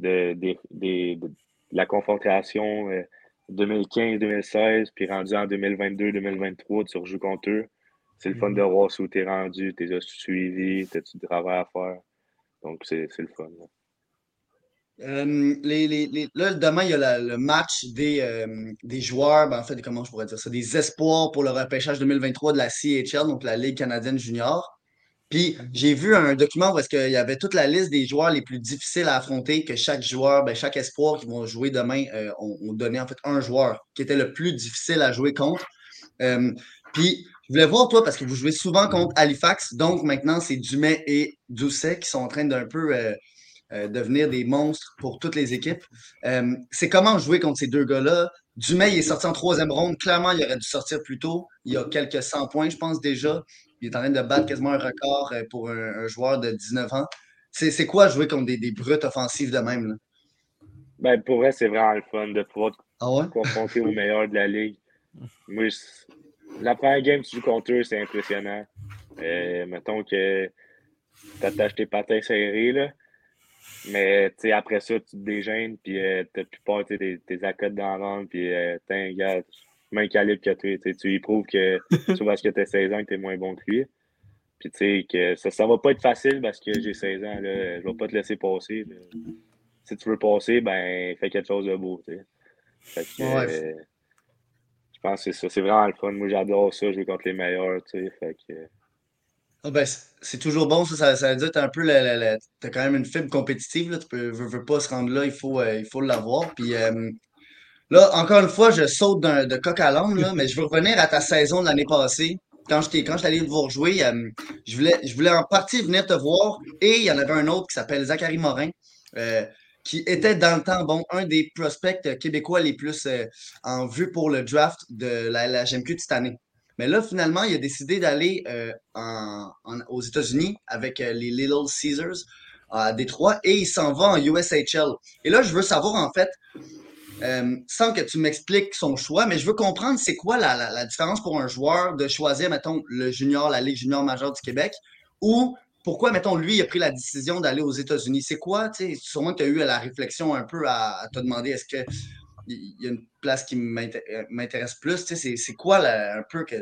de, de, de- de la confrontation euh, 2015-2016, puis rendu en 2022-2023, tu rejoues contre eux. C'est le fun de voir où t'es rendu, t'es suivi, t'as-tu du travail à faire. Donc, c'est le fun. là. Euh, les, les, les- là, demain, il y a la- le match des, euh, des joueurs, ben, en fait, comment je pourrais dire ça, des espoirs pour le repêchage 2023 de la CHL, donc la Ligue canadienne junior. Puis j'ai vu un document où est-ce qu'il y avait toute la liste des joueurs les plus difficiles à affronter, que chaque joueur, ben, chaque espoir qui vont jouer demain, euh, on, on donnait en fait un joueur qui était le plus difficile à jouer contre. Euh, puis voulais voir toi, parce que vous jouez souvent contre Halifax, donc maintenant c'est Dumais et Doucet qui sont en train d'un peu euh, euh, devenir des monstres pour toutes les équipes. Euh, c'est comment jouer contre ces deux gars-là? Dumais, il est sorti en troisième ronde. Clairement, il aurait dû sortir plus tôt. Il a quelques 100 points, je pense, déjà. Il est en train de battre quasiment un record euh, pour un, un joueur de 19 ans. C'est c'est quoi jouer contre des, des brutes offensives de même? Là? Ben, pour vrai, c'est vraiment le fun de pouvoir Ah ouais? confronter aux meilleurs de la ligue. Moi, je- la première game que tu joues contre eux, c'est impressionnant. Euh, mettons que tu attaches tes patins serrés, là. Mais tu sais, après ça, tu te dégênes, puis euh, t'as plus peur, tes, tes accotes dans la ronde, puis euh, t'es un gars, même calibre que toi. tu lui prouves que, tu parce que t'as 16 ans, que t'es moins bon que lui. Puis tu sais, que ça, ça va pas être facile parce que j'ai 16 ans, là. Je vais pas te laisser passer. là. Si tu veux passer, ben, fais quelque chose de beau, tu sais. Fait que, Ouais. Euh, pense que c'est ça. C'est vraiment le fun. Moi, j'adore ça, jouer contre les meilleurs, tu sais. Fait que, Ah ben, c'est toujours bon, ça, ça, veut dire que t'as un peu t'as quand même une fibre compétitive, là, tu peux, veux, pas se rendre là, il faut, euh, il faut l'avoir. Puis euh, là, encore une fois, je saute de coq à l'âne, là, mais je veux revenir à ta saison de l'année passée. Quand j'étais, quand allé vous rejouer, euh, je voulais, je voulais en partie venir te voir, et il y en avait un autre qui s'appelle Zachary Morin, euh, qui était dans le temps, bon, un des prospects québécois les plus euh, en vue pour le draft de la, la de cette année. Mais là, finalement, il a décidé d'aller euh, en- en- aux États-Unis avec euh, les Little Caesars à Détroit et il s'en va en USHL. Et là, je veux savoir, en fait, euh, sans que tu m'expliques son choix, mais je veux comprendre c'est quoi la, la- la différence pour un joueur de choisir, mettons, le junior, la Ligue junior majeure du Québec, ou pourquoi, mettons, lui, il a pris la décision d'aller aux États-Unis? C'est quoi, tu sais, sûrement tu as eu la réflexion un peu à, te demander est-ce que il y a une place qui euh, m'intéresse plus, c'est quoi un peu que,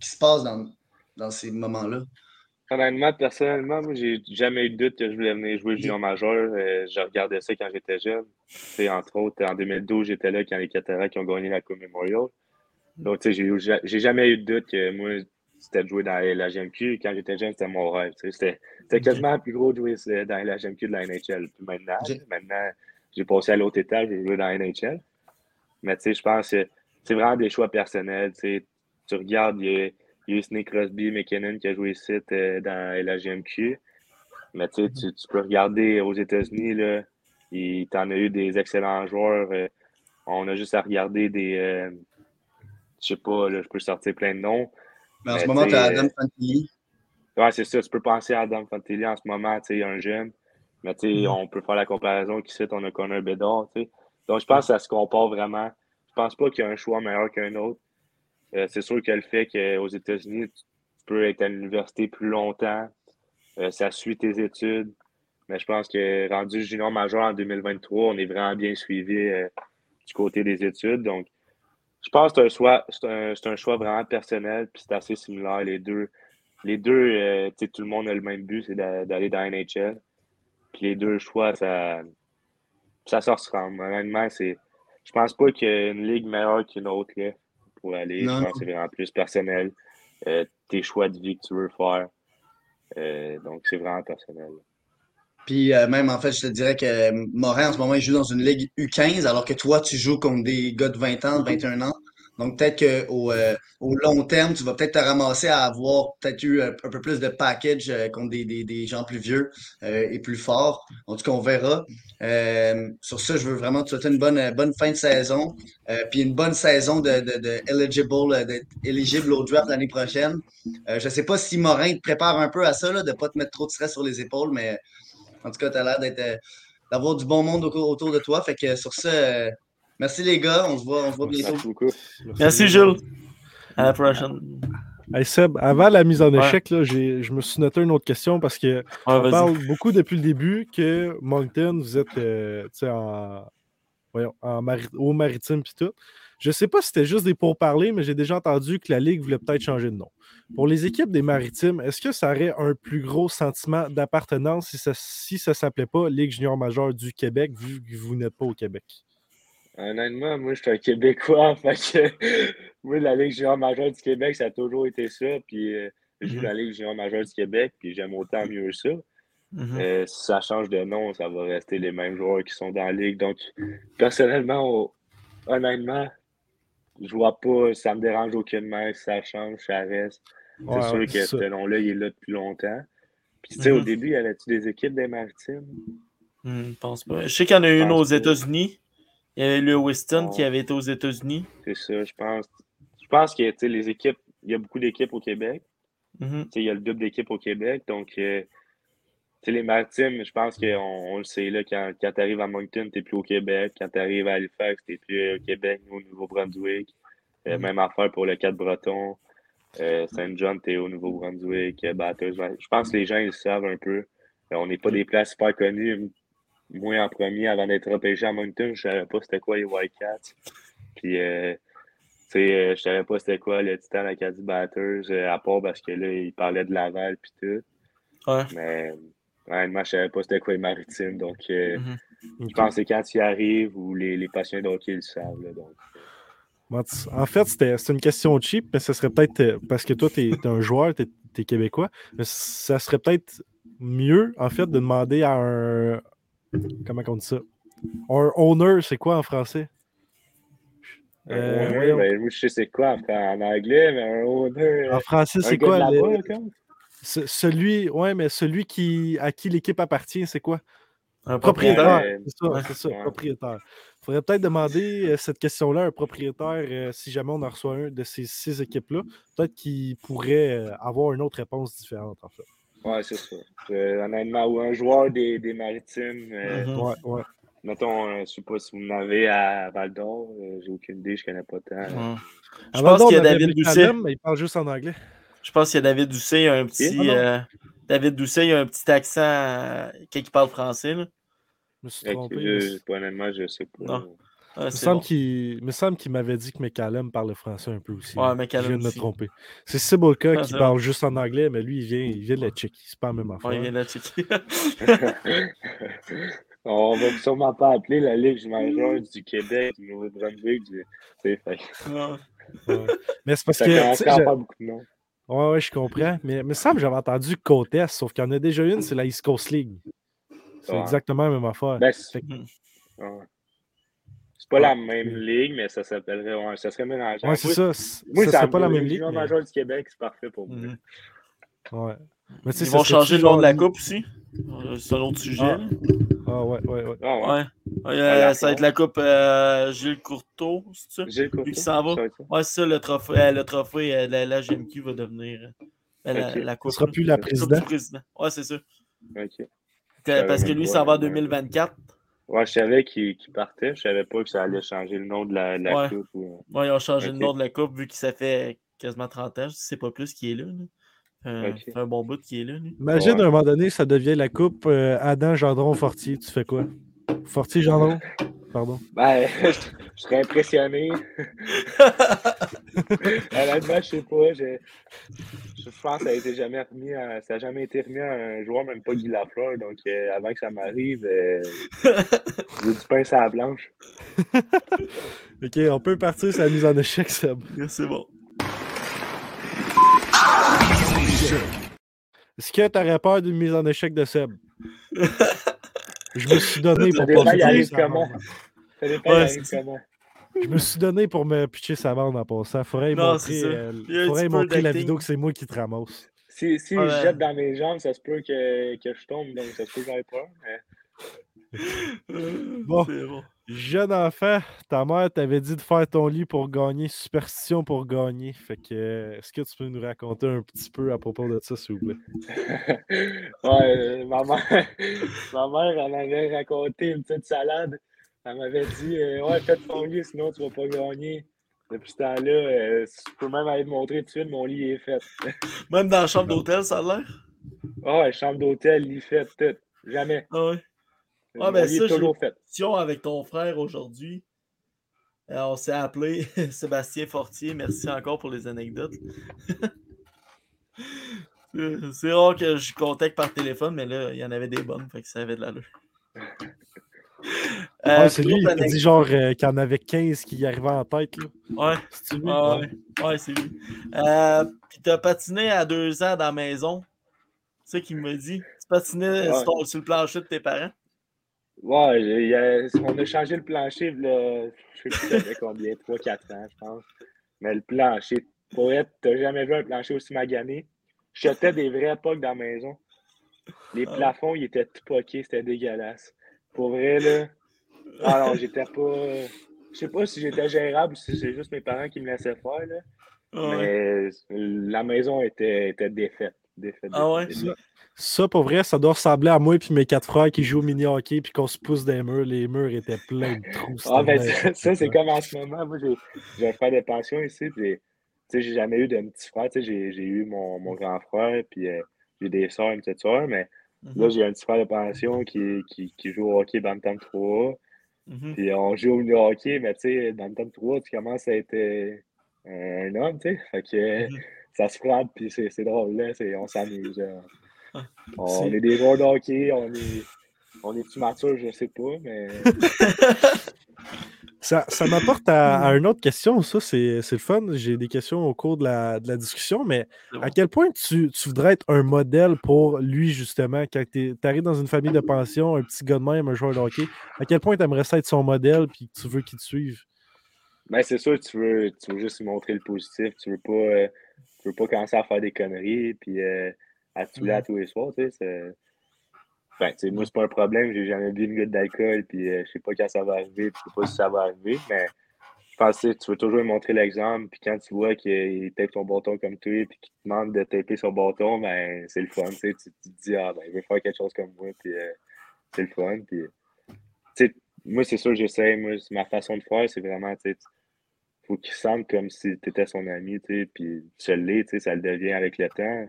qui se passe dans, dans ces moments-là? Personnellement, moi, j'ai jamais eu de doute que je voulais venir jouer junior majeur. Euh, je regardais ça quand j'étais jeune. Tu sais, entre autres, en 2012, j'étais là quand les Cataractes ont gagné la Coupe Memorial. Donc, tu sais, j'ai jamais eu de doute que moi, c'était de jouer dans la GMQ. Quand j'étais jeune, c'était mon rêve. C'était c'était quasiment plus gros de jouer euh, dans la GMQ de la NHL. Puis maintenant, J'ai- maintenant j'ai passé à l'autre étage, je jouer dans la NHL. Mais tu sais, je pense que c'est vraiment des choix personnels. Tu regardes, il y a, il y a eu Snake Crosby, McKinnon qui a joué ici euh, dans la GMQ. Mais tu sais, tu, tu peux regarder aux États-Unis, là, il t'en a eu des excellents joueurs. euh, on a juste à regarder des. euh, je sais pas, là, je peux sortir plein de noms. Mais en ce moment, tu as Adam Fantilli. Ouais, c'est ça. Tu peux penser à Adam Fantilli en ce moment, tu sais, un jeune. Mais tu sais, on peut faire la comparaison qu'ici, on a Connor Bedard, tu sais. Donc, je pense que ça se compare vraiment. Je pense pas qu'il y a un choix meilleur qu'un autre. Euh, c'est sûr que le fait qu'aux États-Unis, tu tu peux être à l'université plus longtemps, euh, ça suit tes études. Mais je pense que rendu junior majeur en 2023, on est vraiment bien suivi euh, du côté des études. Donc, je pense que c'est un choix, c'est un, c'est un choix vraiment personnel, puis c'est assez similaire. Les deux, les deux euh, tu sais, tout le monde a le même but, c'est d'a- d'aller dans la NHL. Puis les deux choix, ça, ça se ressemble. Honnêtement, c'est, je pense pas qu'il y ait une ligue meilleure qu'une autre là, pour aller. Non, je pense que c'est vraiment plus personnel. Euh, tes choix de vie que tu veux faire. Euh, donc, c'est vraiment personnel. Puis euh, même, en fait, je te dirais que euh, Morin, en ce moment, il joue dans une ligue U15, alors que toi, tu joues contre des gars de 20 ans, de 21 ans. Donc, peut-être qu'au euh, au long terme, tu vas peut-être te ramasser à avoir peut-être eu un, un peu plus de package euh, contre des, des, des gens plus vieux euh, et plus forts. En tout cas, on verra. Sur ça, je veux vraiment te souhaiter une bonne, bonne fin de saison, puis une bonne saison de, de, de eligible, d'être éligible au draft l'année prochaine. Je sais pas si Morin te prépare un peu à ça, là, de pas te mettre trop de stress sur les épaules, mais en tout cas, tu as l'air d'être, euh, d'avoir du bon monde autour, autour de toi. Fait que sur ça, euh, merci les gars. On se voit, on se voit bientôt. Merci beaucoup. Merci, Jules. À la prochaine. Hey Seb, avant la mise en Ouais. échec, là, j'ai- je me suis noté une autre question parce que Ouais, on parle beaucoup depuis le début que Moncton, vous êtes euh, tu sais, en, voyons, en mari- au maritime puis tout. Je sais pas si c'était juste des pourparlers, mais j'ai déjà entendu que la Ligue voulait peut-être changer de nom. Pour les équipes des maritimes, est-ce que ça aurait un plus gros sentiment d'appartenance si ça si ça s'appelait pas Ligue junior majeure du Québec, vu que vous n'êtes pas au Québec? Honnêtement, moi, je suis un Québécois. Fait que, moi, la Ligue junior majeure du Québec, ça a toujours été ça. Puis, euh, je joue Mhm. la Ligue junior majeure du Québec, puis j'aime autant mieux ça. Mhm. Euh, si ça change de nom, ça va rester les mêmes joueurs qui sont dans la Ligue. Donc, personnellement, au- honnêtement, je vois pas, ça me dérange aucunement si ça change, ça reste. C'est Ouais, sûr ouais, que ce nom-là, il est là depuis longtemps. Puis, tu sais, au Mhm. début, y avait-tu des équipes des maritimes? Hmm, je pense pas. Je sais qu'il y en a une aux. États-Unis. Il y avait le Weston qui avait été aux États-Unis. C'est ça, je pense. Je pense que, tu sais, les équipes, il y a beaucoup d'équipes au Québec. Mhm. Tu sais, il y a le double d'équipes au Québec. Donc, euh, tu sais, les maritimes, je pense qu'on on le sait, là, quand, quand tu arrives à Moncton, tu n'es plus au Québec. Quand tu arrives à Halifax, tu n'es plus euh, au Québec, nous, au Nouveau-Brunswick. Euh. Même affaire pour le 4 breton. Euh, Saint John, au Nouveau-Brunswick. Euh. Ouais, Je pense que les gens, ils le savent un peu. Euh, on n'est pas des places super connues. Moi, en premier, avant d'être repêché à Moncton, je ne savais pas c'était quoi les Whitecats. Puis, euh, tu sais, je savais pas c'était quoi le Titan Acadie Batters, à part parce que là, il parlait de Laval puis tout. Ouais. Mais honnêtement, je savais pas c'était quoi les maritimes. Donc, Mhm. je pense que quand tu y arrives ou les, les passionnés de hockey le savent. là, donc. En fait, c'était c'est une question cheap, mais ce serait peut-être euh, parce que toi, tu es, un joueur, tu es, québécois, mais ça serait peut-être mieux, en fait, de demander à un. Comment on dit ça? Un owner, c'est quoi en français? Un Euh, owner, voyons. ben, je sais c'est quoi en, anglais, mais un owner. En français, c'est quoi? de le- celui, ouais, mais celui qui, à qui l'équipe appartient, c'est quoi? Un Propriétaire. C'est ça, Ouais. c'est ça, Ouais. propriétaire. Il faudrait peut-être demander euh, cette question-là à un propriétaire, euh, si jamais on en reçoit un de ces six équipes-là, peut-être qu'il pourrait euh, avoir une autre réponse différente, en fait. Ouais, c'est ça. Euh, honnêtement, ou un joueur des, des maritimes. euh, Mhm. Ouais, ouais. Mettons, euh, je sais pas si vous en avez à Val d'Or. euh, J'ai aucune idée, je connais pas tant. Je pense qu'il y a David Doucet. Mais il parle juste en anglais. Je pense qu'il y a David Doucet, il a un petit. Ah euh, David Doucet, il a un petit accent euh, quand il parle français. Là. Je me suis trompé. mais pas honnêtement, je sais pas. Non. Ouais, Il me c'est semble bon. qu'il il me semble qu'il m'avait dit que McCallum parlait français un peu aussi. Ouais. McCallum Je viens de me tromper. C'est Cibulka Ah, qui c'est parle juste en anglais, mais lui, il vient, il vient de la Tchéquie. C'est pas la même affaire. Ouais, il vient de la Tchéquie. On va sûrement pas appeler la Ligue majeure du Québec, du Nouveau-Brunswick. Du... sais, fait Ouais. Ouais. Mais c'est parce Ça que. je- faire beaucoup de noms. Ouais, ouais, je comprends. Mais il me semble que j'avais entendu Côte sauf qu'il y en a déjà une, c'est la East Coast League. C'est Ouais. exactement la même affaire. Ben, c'est ouais. Pas la même ligue, mais ça s'appellerait. Ouais, ça serait ouais, c'est ça. c'est- Moi, ça pas la me- même le ligue. mais- majeur du Québec, c'est parfait pour moi. Mhm. Ouais. Mais Ils ça vont changer le nom de la coupe aussi? C'est un autre sujet. Ah. Ah, ouais, ouais, ouais. Ah, ouais. Ouais. Ouais, À euh, ça va être la coupe euh, Gilles Courteau, c'est ça? Gilles Courteau, Lui qui s'en va. Ouais, c'est ça, le trophée, euh, le trophée euh, la, la GMQ va devenir la, Ok. la coupe. Ce sera plus la présidente. du président. Ouais, c'est ça. Ok. Que- Parce que lui, ça va en ouais. 2024. Ouais, je savais qu'il partait. Je savais pas que ça allait changer le nom de la, de la Ouais. coupe. ou- Ouais, ils ont changé le nom de la coupe vu que ça fait quasiment 30 ans. Je sais pas plus qui est là. là. Euh, Ok. Ça fait un bon bout qui est là. lui. Imagine Ouais. à un moment donné, ça devient la coupe euh, Adam, Gendron, Fortier. Tu fais quoi? Fortier, Gendron? Pardon. Ben, je, je serais impressionné. Honnêtement, je sais pas. Je, je pense que ça a été jamais remis à, ça a jamais été remis à un joueur, même pas Guy Lafleur. Donc, euh, avant que ça m'arrive, euh, j'ai du pain sur la blanche. Ok, on peut partir sur la mise en échec, Seb. C'est bon. Est-ce que t'aurais peur d'une mise en échec de Seb? Je me suis donné Ça pour dépend, pas il arrive comment. bande. Ça dépend, Ouais, il arrive c'est ça. comment. Je me suis donné pour me pitcher sa bande en passant. Faudrait Non, montrer, euh, faudrait montrer la vidéo que c'est moi qui te ramasse. Si, si Ouais. je jette dans mes jambes, ça se peut que, que je tombe, donc ça se peut que j'aille peur. Mais... Euh, Bon. Jeune enfant, ta mère t'avait dit de faire ton lit pour gagner, superstition pour gagner. Fait que, est-ce que tu peux nous raconter un petit peu à propos de ça, s'il vous plaît? ouais, euh, ma mère, ma mère, elle m'avait raconté une petite salade. Elle m'avait dit euh, Ouais, fais ton lit, sinon tu vas pas gagner. Depuis ce temps-là, euh, je peux même aller te montrer tout de suite, mon lit est fait. Même dans la chambre d'hôtel, ça a l'air? Ah ouais, chambre d'hôtel, lit fait, tout. Jamais. Ah ouais. Mon Ah, ben ça, toujours fait. discussion avec ton frère aujourd'hui. Euh, on s'est appelé Sébastien Fortier. Merci encore pour les anecdotes. C'est- C'est rare que je contacte par téléphone, mais là, il y en avait des bonnes, fait que ça avait de l'allure. Euh, c'est lui a dit genre euh, qu'il y en avait 15 qui y arrivaient en tête. Là. Ouais, C'est lui? ah Ouais. ouais, ouais, c'est lui. Euh, puis t'as patiné à deux ans dans la maison. C'est ça qu'il me dit. Tu patinais Ouais. sur, ton- sur le plancher de tes parents? Ouais, j'ai- il y a- on a changé le plancher, là, je sais plus combien, 3-4 ans, je pense. Mais le plancher, pour être, t'as jamais vu un plancher aussi magané? Je jetais des vrais pucks dans la maison. Les plafonds, ils étaient tout poqués, c'était dégueulasse. Pour vrai, là. Ah non, j'étais pas. Je sais pas si j'étais gérable ou si c'est juste mes parents qui me laissaient faire, là. Ah ouais. Mais la maison était, était défaite. défaite, Ah ouais? défaite. Ça, pour vrai, ça doit ressembler à moi et mes quatre frères qui jouent au mini-hockey puis qu'on se pousse des murs. Les murs étaient pleins de trous. Ah, ben, ça, ça, c'est comme en ce moment. Moi, j'ai j'ai un frère de pension ici, puis, tu sais, j'ai jamais eu de petit frère. Tu sais, j'ai j'ai eu mon, mon grand frère, puis euh, j'ai des soeurs, une petite soeur, mais là, Mhm, j'ai un petit frère de pension qui, qui, qui joue au hockey Bantam 3. Mhm. Puis on joue au mini-hockey, mais tu sais, Bantam 3, tu commences à être euh, un homme, tu sais. Fait que Mhm. ça se frappe, puis c'est drôle, là. On s'amuse. On est des joueurs de hockey, on est. On est-tu mature, je sais pas, mais. Ça, ça m'apporte à, à une autre question, ça, c'est c'est le fun. J'ai des questions au cours de la, de la discussion, mais bon. à quel point tu, tu voudrais être un modèle pour lui, justement, quand tu arrives dans une famille de pension, un petit gars de même, un joueur de hockey, à quel point tu aimerais ça être son modèle puis que tu veux qu'il te suive? Ben, c'est sûr, tu veux, tu veux juste lui montrer le positif. Tu veux pas, euh, tu veux pas commencer à faire des conneries puis euh, à te saouler à tous les soirs, tu sais. Ben, moi, c'est pas un problème. J'ai jamais bu une goutte d'alcool puis euh, je sais pas quand ça va arriver puis je sais pas si ça va arriver, mais je pense que tu veux toujours lui montrer l'exemple puis quand tu vois qu'il tape son bâton comme toi puis qu'il te demande de taper son bâton, ben, c'est le fun, tu. Tu te dis, ah, ben, il veut faire quelque chose comme moi puis euh, c'est le fun puis... Moi, c'est sûr, j'essaie. Moi, ma façon de faire, c'est vraiment, tu sais, faut qu'il sente comme si tu étais son ami, tu sais, puis tu l'es, tu sais, ça le devient avec le temps.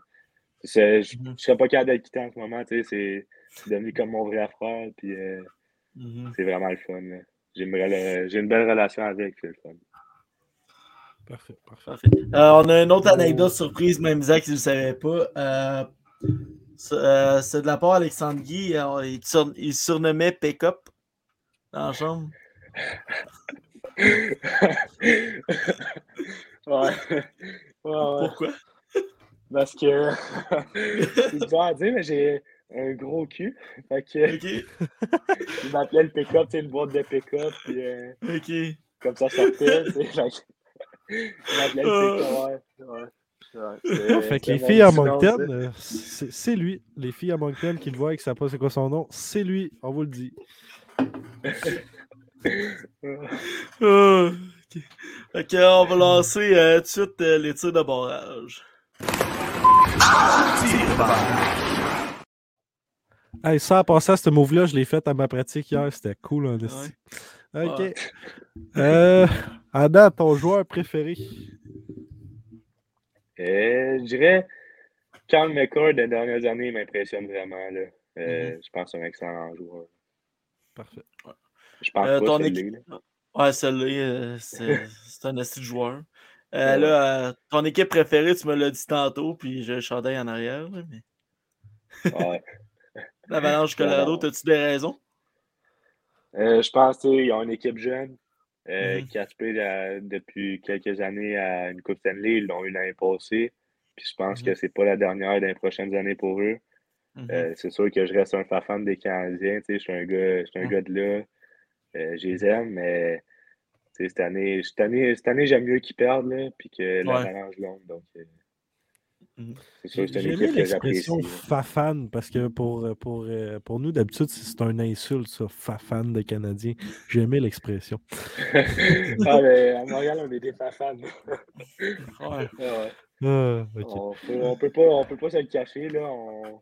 Je Mhm. ne serais pas capable de le quitter en ce moment, tu sais, c'est c'est devenu comme mon vrai frère, puis euh, Mhm. c'est vraiment le fun. J'ai une, rela- j'ai une belle relation avec, c'est le fun. Parfait, parfait. Parfait. Euh, on a une autre anecdote surprise, même Isaac, si vous ne savez pas. Euh, c'est euh, de la part d'Alexandre Guy. il, sur- il surnommait Pick-up dans la chambre. ouais. Ouais, ouais. Pourquoi? Parce que c'est bizarre à dire, mais j'ai un gros cul. Fait que Ok, il m'appelait le pick-up, tu sais, une boîte de pick-up, puis euh, ok. comme ça sortait, tu sais. Fait que il m'appelait le pick-up. Ouais, Ah, fait que les filles à Moncton, ça. euh, c'est lui. Les filles à Moncton qui le voient et qui savent pas c'est quoi son nom, c'est lui, on vous le dit. Ah, ok. Fait que, on va lancer euh, tout de suite euh, les tirs de barrage. Hey, ça, à passer à ce move-là, je l'ai fait à ma pratique hier. C'était cool, en. OK. Ouais. Euh, Adam, ton joueur préféré? Euh, je dirais, Carl McCord des dernières années il m'impressionne vraiment. Là. Euh, Je pense que c'est un excellent joueur. Parfait. Je pense Euh, pas ton que équipe-. Ouais, celle-là, c'est c'est un assis de joueur. Euh, Ouais. là, euh, ton équipe préférée, tu me l'as dit tantôt, puis j'ai le chandail en arrière. mais... Ouais. L'Avalanche Colorado, non. t'as-tu des raisons? Euh, je pense qu'ils ont une équipe jeune euh, Mhm. qui aspire à- depuis quelques années à une Coupe Stanley. Ils l'ont eu l'année passée. Puis je pense Mhm. que c'est pas la dernière les prochaines années pour eux. Mhm. Euh, c'est sûr que je reste un fan des Canadiens. Je suis un gars, un Mhm. gars de là. Euh, je les aime, mais cette année, cette année, cette année j'aime mieux qu'ils perdent là, puis que l'avalanche longue. Donc, J'ai aimé l'expression là. fafan parce que pour, pour, euh, pour nous, d'habitude, c'est un insulte, ça, fafan de Canadien. J'ai aimé l'expression. ah, mais à Montréal, on est des fans. Ouais. Ah, ok. On peut, on peut pas, on peut pas se le cacher, là. On,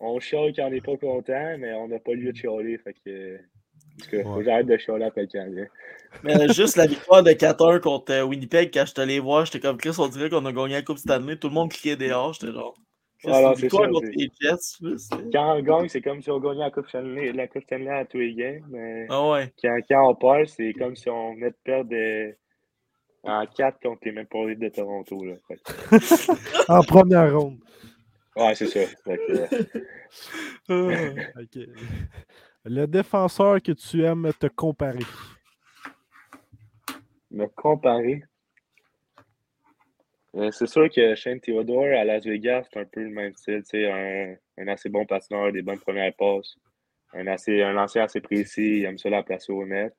on chiale quand on n'est pas content, mais on n'a pas lieu de chialer. Fait que, Ouais. j'arrête de chialer après le Canadien. Mais juste la victoire de 4-1 contre euh, Winnipeg, quand je te allé voir, j'étais comme Chris, on dirait qu'on a gagné la Coupe Stanley. Tout le monde cliquait dehors. J'étais genre. C'est ça, les Jets. Quand on gagne, c'est comme si on gagnait la Coupe Stanley, la Coupe Stanley à tous les games. Mais Ah ouais. quand, quand on perd, c'est comme si on venait de perdre euh, en 4 contre les Maple Leafs de Toronto. Là. En première ronde. ouais, c'est ça. Euh, Ah, ok. Le défenseur que tu aimes te comparer. me comparer. Euh, c'est sûr que Shane Theodore à Las Vegas, c'est un peu le même style. Un, un assez bon patineur, des bonnes premières passes, un, assez, un lancer assez précis, il aime ça la placer au net.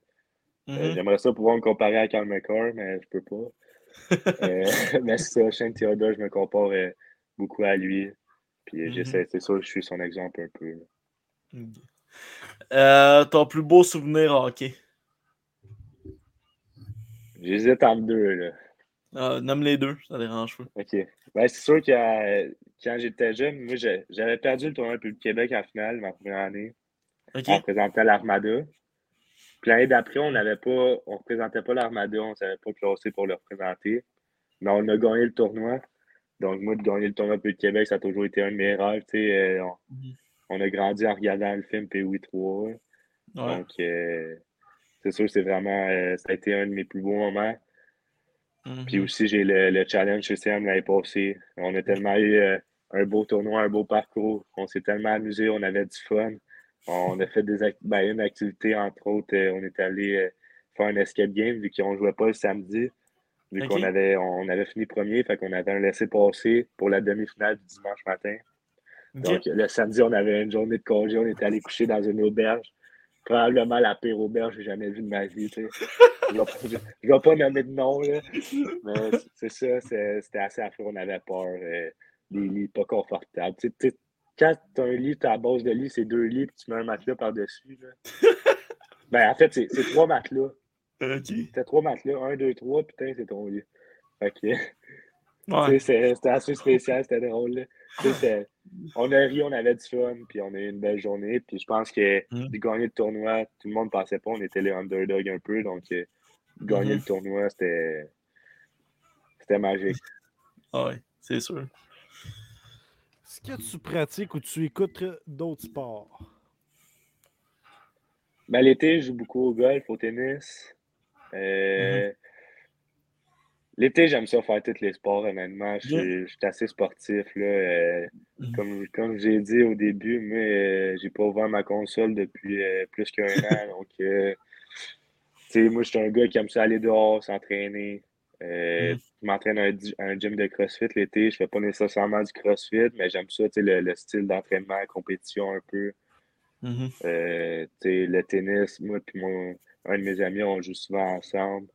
Euh, Mhm. J'aimerais ça pouvoir me comparer à Carl McCarr, mais je peux pas. Euh, mais c'est ça, Shane Theodore, je me compare euh, beaucoup à lui. Puis Mhm. j'essaie, c'est sûr que je suis son exemple un peu. Ok. Euh, ton plus beau souvenir hockey? J'hésite entre deux. Là. Ah, nomme les deux, ça dérange pas. OK. Ben, c'est sûr que euh, quand j'étais jeune, moi, j'avais perdu le tournoi Public Québec en finale, ma première année, Ok. en représentant l'Armada. Puis l'année d'après, on n'avait pas, on représentait pas l'Armada, on ne savait pas classer pour le représenter. Mais on a gagné le tournoi. Donc, moi, de gagner le tournoi Public Québec, ça a toujours été un de mes rêves. tu sais, euh, on, Mhm. On a grandi en regardant le film POI 3. Ouais. Donc, euh, c'est sûr c'est vraiment, euh, ça a été un de mes plus beaux moments. Mhm. Puis aussi, j'ai le, le challenge CCM l'année passée. On a tellement eu euh, un beau tournoi, un beau parcours. On s'est tellement amusé, on avait du fun. On a fait des act- ben, une activité, entre autres, on est allé faire un escape game vu qu'on ne jouait pas le samedi. Vu qu'on avait, on avait fini premier, fait qu'on avait un laissé-passer pour la demi-finale du dimanche matin. Ok. Donc, le samedi, on avait une journée de congé. On était allé coucher dans une auberge. Probablement la pire auberge que j'ai jamais vue de ma vie. tu sais. Je ne vais, pas- je vais pas nommer de nom, là. mais c'est ça, c'était assez affreux. On avait peur. euh, des lits pas confortables. Tu sais, quand tu as un lit, ta base de lit, c'est deux lits, puis tu mets un matelas par-dessus. ben, en fait, c'est trois matelas. Ok. C'était trois matelas, un, deux, trois, putain, c'est ton lit. Ouais. c'est- c'était assez spécial, c'était drôle. là. On a ri, on avait du fun, puis on a eu une belle journée. Puis je pense que Mm. de gagner le tournoi, tout le monde ne pensait pas, on était les underdogs un peu. Donc, euh, de gagner Mhm. le tournoi, c'était c'était magique. Ah ouais, c'est sûr. Est-ce que tu pratiques ou tu écoutes d'autres sports? Ben, l'été, je joue beaucoup au golf, au tennis. Euh, L'été, j'aime ça faire tous les sports, honnêtement. Je suis, assez sportif. Là. Euh, Mhm. comme comme j'ai dit au début, moi, euh, j'ai pas ouvert ma console depuis euh, plus qu'un an. Donc, euh, tu sais, moi, je suis un gars qui aime ça aller dehors, s'entraîner. Mhm. Je m'entraîne à un, di- à un gym de CrossFit l'été. Je fais pas nécessairement du CrossFit, mais j'aime ça, tu sais, le, le style d'entraînement, compétition un peu. Mhm. Euh, tu sais, le tennis, moi et mon, un de mes amis, on joue souvent ensemble.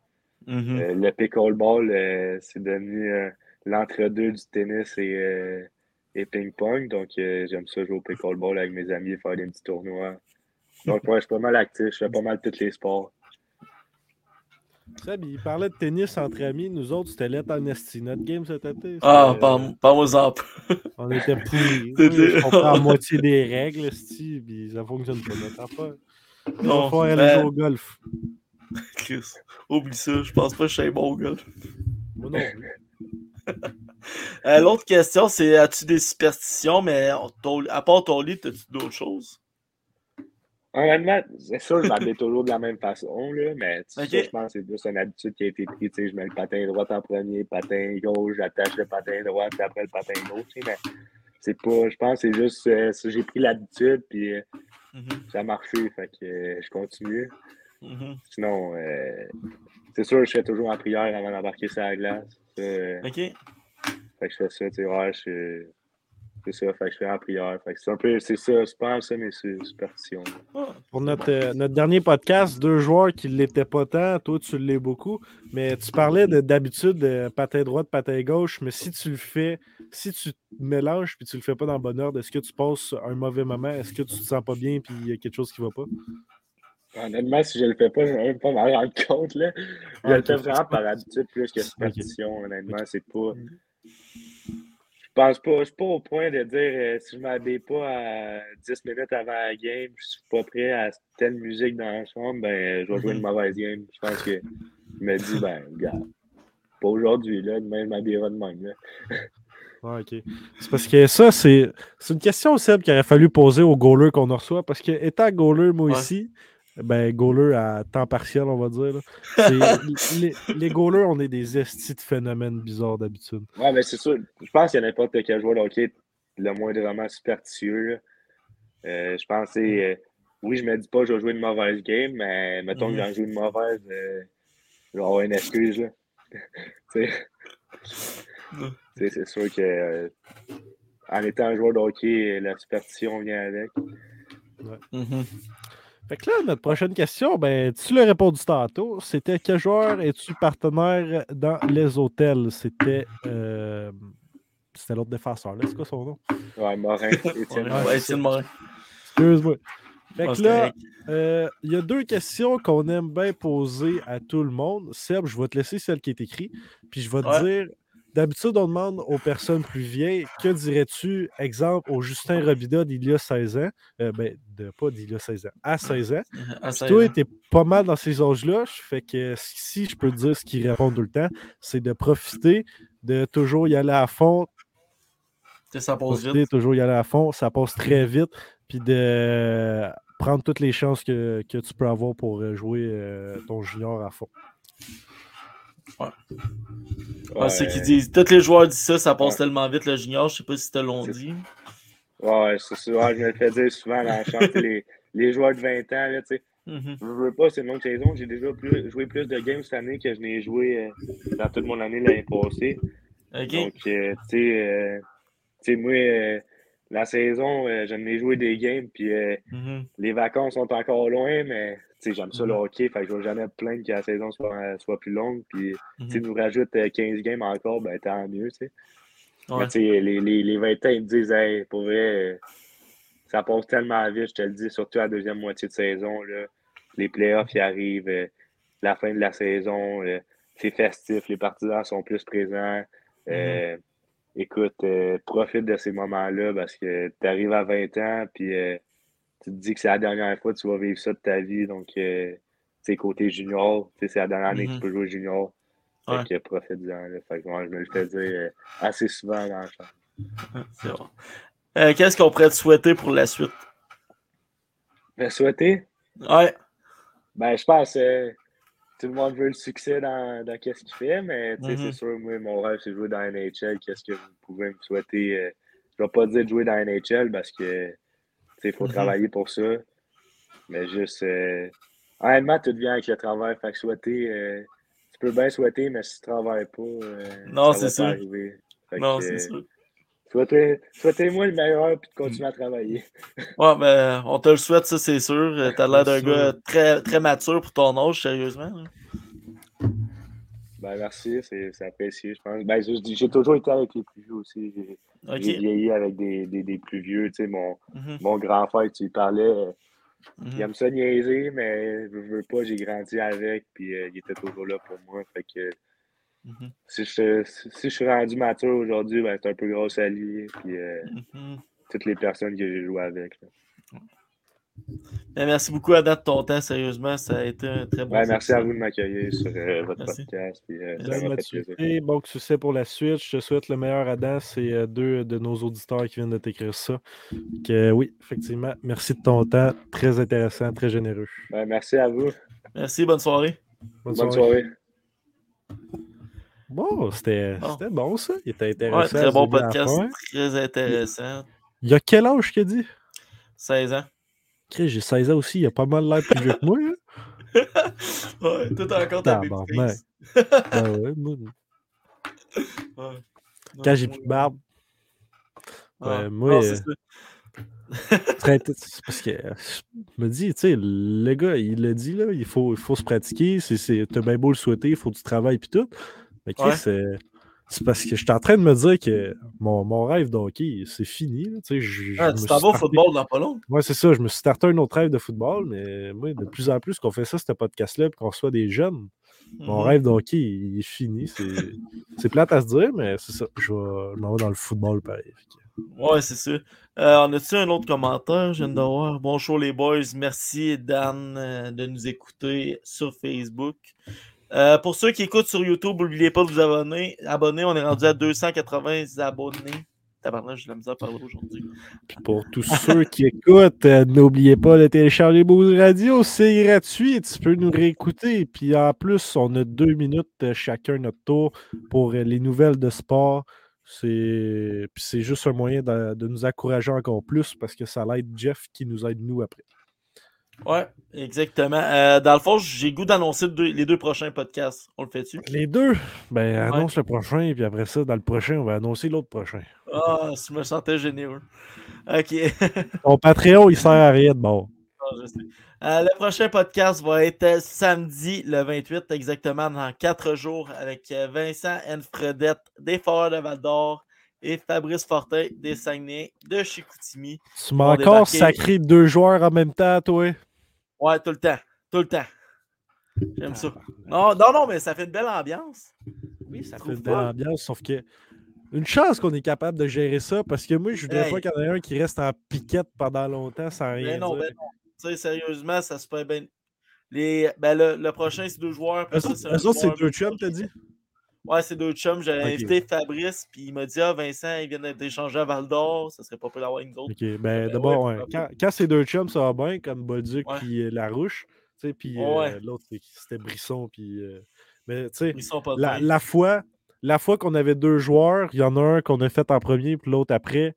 Mhm. Euh, le pickleball, euh, c'est devenu euh, l'entre-deux du tennis et, euh, et ping-pong. Donc, euh, j'aime ça jouer au pickleball avec mes amis, faire des petits tournois. Donc, ouais, je suis pas mal actif. Je fais pas mal tous les sports. Seb, il parlait de tennis entre amis. Nous autres, c'était lettre en esti. Notre game cet été. Ah, pas moi. On était pourris. Je comprends la moitié des règles, esti, puis ça fonctionne pas notre affaire. On Non, va falloir aller ben- jouer au golf. Chris, oublie ça. Je pense pas que je suis bon golf. Moi non plus. Euh, L'autre question, c'est as-tu des superstitions, mais ton- à part ton lit, as-tu d'autres choses? Honnêtement, c'est sûr, je m'habille toujours de la même façon, là, mais sais, je pense que c'est juste une habitude qui a été prise. Je mets le patin droit en premier, patin gauche, j'attache le patin droit, puis après le patin gauche. Mais c'est pas, je pense que c'est juste, euh, ça, j'ai pris l'habitude, puis euh, Mhm, ça a marché, fait que euh, je continue. Mhm. Sinon, euh, c'est sûr, je fais toujours en prière avant d'embarquer sur la glace. Euh, Ok. fait que je fais ça, tu sais, ouais, je- c'est ça, fait que je fais en prière. Fait que c'est un peu, c'est ça, je pense, ça, mes su- superstitions. Ah, Pour notre, euh, notre dernier podcast, deux joueurs qui ne l'étaient pas tant, toi tu l'es beaucoup, mais tu parlais de- d'habitude de patin droit, de patin gauche, mais si tu le fais, si tu te mélanges puis tu le fais pas dans le bon ordre, est-ce que tu passes un mauvais moment? Est-ce que tu te sens pas bien puis il y a quelque chose qui va pas? Honnêtement, si je le fais pas, je vais même pas m'en rendre compte. Là. Je Ah, le fais vraiment par habitude plus que superstition, honnêtement. C'est pas. Je pense pas, je suis pas au point de dire euh, si je m'habille pas à 10 minutes avant la game, je suis pas prêt à telle musique dans la chambre, ben je vais jouer une mauvaise game. Je pense que je me dis ben regarde, pas aujourd'hui, là, demain je m'habillerai de même. Là. Ah, ok. C'est parce que ça, c'est c'est une question, Seb, qu'il aurait fallu poser aux goalers qu'on reçoit. Parce que, étant goaler, moi Ouais. ici, ben, goaler à temps partiel, on va dire, là, les, les goalers, on est des estis de phénomènes bizarres d'habitude. Ouais, mais c'est sûr. Je pense qu'il y a n'importe quel joueur de hockey le moins vraiment superstitieux. Euh, je pense que c'est, euh, oui, je me dis pas que je vais jouer une mauvaise game, mais mettons que j'en joue une mauvaise, euh, je vais avoir une excuse. Là. Tu sais, Ouais. tu sais, c'est sûr que euh, en étant un joueur de hockey, la superstition vient avec. Mhm. Fait que là, notre prochaine question, ben, tu l'as répondu tantôt. C'était quel joueur es-tu partenaire dans les hôtels? C'était. euh, C'était l'autre défenseur, là. C'est quoi son nom? Ouais, Morin, Étienne. Ouais, Morin. Excuse-moi. Fait que là, euh, il y a deux questions qu'on aime bien poser à tout le monde. Seb, je vais te laisser celle qui est écrite. Puis je vais te Ouais. dire, d'habitude, on demande aux personnes plus vieilles, que dirais-tu, exemple, au Justin Robida d'il y a 16 ans, euh, ben, de, pas d'il y a 16 ans, à 16 ans. À Puis 16 toi, tu pas mal dans ces âges-là. Fait que si je peux te dire ce qu'il répond tout le temps, c'est de profiter, de toujours y aller à fond, ça passe profiter, vite. toujours y aller à fond, ça passe très vite, puis de prendre toutes les chances que, que tu peux avoir pour euh, jouer euh, ton junior à fond. Ouais, c'est Ouais. qu'ils disent. Tous les joueurs disent ça, ça passe Ouais. tellement vite le junior. Je sais pas si te l'ont C'est- dit. Ouais, c'est ça. Ouais, je me le fais dire souvent dans la chambre. les, les joueurs de 20 ans, là, tu sais, Mhm. Je veux pas, c'est une longue saison. J'ai déjà plus- joué plus de games cette année que je n'ai joué euh, dans toute mon année l'année passée. Donc, euh, tu sais, euh, tu sais, moi, la saison, euh, j'en ai joué des games, puis Mhm. les vacances sont encore loin, mais j'aime ça le Mhm. hockey, fait que je vais jamais me plaindre que la saison soit, euh, soit plus longue, puis Mhm. tu sais, nous rajoute euh, 15 games encore, ben tant mieux, tu sais. Ouais. Mais les, les, les 20 ans, ils me disent, hey, pour vrai, euh, ça passe tellement vite, je te le dis, surtout à la deuxième moitié de saison, là. Les playoffs, ils arrivent, euh, la fin de la saison, euh, c'est festif, les partisans sont plus présents. Euh, Écoute, euh, profite de ces moments-là parce que tu arrives à 20 ans, puis euh, tu te dis que c'est la dernière fois que tu vas vivre ça de ta vie. Donc, euh, tu côté junior, c'est la dernière année que tu peux jouer junior. Ouais. Fait que profite-en. là. Fait que moi, je me le fais dire euh, assez souvent dans le champ. C'est bon. Euh, Qu'est-ce qu'on pourrait te souhaiter pour la suite? Mais souhaiter, Ouais. ben, je pense que tout le monde veut le succès dans, dans qu'est-ce qu'il fait, mais tu sais, Mhm. c'est sûr, moi, mon rêve, c'est de jouer dans la NHL. Qu'est-ce que vous pouvez me souhaiter? euh, je vais pas dire de jouer dans la NHL parce que il faut Mhm. travailler pour ça. Mais juste, euh, honnêtement, tout vient avec le travail. Fait que souhaiter, euh, tu peux bien souhaiter, mais si tu travailles pas, euh, Non, c'est sûr. arriver. Non, c'est euh, sûr. souhaitez- Souhaitez-moi le meilleur puis de continuer à travailler. Ouais, ben, on te le souhaite, ça, c'est sûr. Euh, T'as l'air d'un gars très, très mature pour ton âge, sérieusement. Ben, merci, c'est apprécié, je pense. Ben, j'ai toujours été avec les plus vieux aussi. J'ai vieilli avec des, des, des plus vieux. Tu sais, mon, Mhm, mon grand frère, tu lui parlais, euh, il mhm. aime ça niaiser, mais je veux pas, j'ai grandi avec, puis euh, il était toujours là pour moi. Fait que Mhm. si je, si je suis rendu mature aujourd'hui, ben, c'est un peu à lui, puis euh, toutes les personnes que j'ai joué avec. là. Ben, merci beaucoup, Adam, de ton temps, sérieusement. Ça a été un très bon Ouais, merci à vous de m'accueillir sur euh, votre Merci. podcast, puis euh, Merci. bon succès pour la suite. Je te souhaite le meilleur, Adam. C'est euh, deux de nos auditeurs qui viennent de t'écrire ça. Que, oui, effectivement, merci de ton temps. Très intéressant, très généreux. Ben, merci à vous. Merci, bonne soirée. Bonne, Bonne soirée. soirée. Bon, c'était Bon. ça. Il était Ouais, intéressant. très du bon podcast, très intéressant. Il y a quel âge qu'il dit 16 ans. J'ai 16 ans aussi. Il a pas mal l'air plus vieux que moi. hein. ouais, tout encore ta Tabarnak. babyface. Ben ouais, moi, Ouais. Non, quand j'ai plus de barbe, ouais. moi, c'est euh, parce que euh, je me dis, tu sais, le gars, il l'a dit, là, il faut, il faut se pratiquer. C'est, c'est, t'as bien beau le souhaiter, il faut du travail puis tout. Mais Chris, Ouais. C'est, parce que je suis en train de me dire que mon, mon rêve de hockey, c'est fini. là, tu sais, Ah, t'en vas au football dans pas long? Ouais, c'est ça. Je me suis starté un autre rêve de football, mais moi, de plus en plus qu'on fait ça, ce podcast-là, puis qu'on reçoit des jeunes, mon Mhm. rêve de hockey, il est fini. C'est, c'est plate à se dire, mais c'est ça. Je, vais, m'en vais dans le football, pareil. Ouais, c'est ça. Euh, on a-tu un autre commentaire? Je viens de voir. Bonjour les boys. Merci Dan euh, de nous écouter sur Facebook. Euh, pour ceux qui écoutent sur YouTube, n'oubliez pas de vous abonner. abonner. On est rendu à 280 abonnés. Tabarnak, j'ai la misère à parler aujourd'hui. Pour tous ceux qui écoutent, euh, n'oubliez pas de télécharger Boost Radio, c'est gratuit, tu peux nous réécouter. Puis en plus, on a deux minutes euh, chacun notre tour pour les nouvelles de sport. C'est juste un moyen de, de nous encourager encore plus parce que ça l'aide Jeff qui nous aide nous après. Ouais, exactement. Euh, dans le fond, j'ai goût d'annoncer deux- les deux prochains podcasts. On le fait-tu? Les deux, ben annonce le prochain, puis après ça, dans le prochain, on va annoncer l'autre prochain. Ah, je me sentais généreux. Ok. Ton Patreon, il sert à rien de bon. Ah, je sais. Euh, le prochain podcast va être samedi le 28, exactement dans quatre jours, avec Vincent Fredette des Foreurs de Val d'Or et Fabrice Fortin des Saguenay de Chicoutimi. Tu m'as encore sacré deux joueurs en même temps, toi. Ouais, tout le temps. Tout le temps. J'aime ça. Non, non, non, mais ça fait une belle ambiance. Oui, ça fait trouves une belle pas? ambiance, sauf que une chance qu'on est capable de gérer ça parce que moi, je voudrais Hey. pas qu'il y en ait un qui reste en piquette pendant longtemps sans rien Ben non, dire. ben non. Tu sais, sérieusement, ça se fait bien. Les, ben le, le prochain, c'est deux joueurs. Eux ça, autres, c'est deux chums, t'as dit? Ouais, c'est deux chums. J'avais invité Fabrice, puis il m'a dit Ah, Vincent, il vient d'être échangé à Val d'Or. Ça serait pas pour l'avoir une autre. Ok, ben d'abord, ouais, quand, quand c'est deux chums, ça va bien, comme Bolduc puis euh, Larouche. Tu sais, puis euh, l'autre, c'était Brisson. Puis, euh, mais tu sais, Ils la, fois, la fois qu'on avait deux joueurs, il y en a un qu'on a fait en premier, puis l'autre après.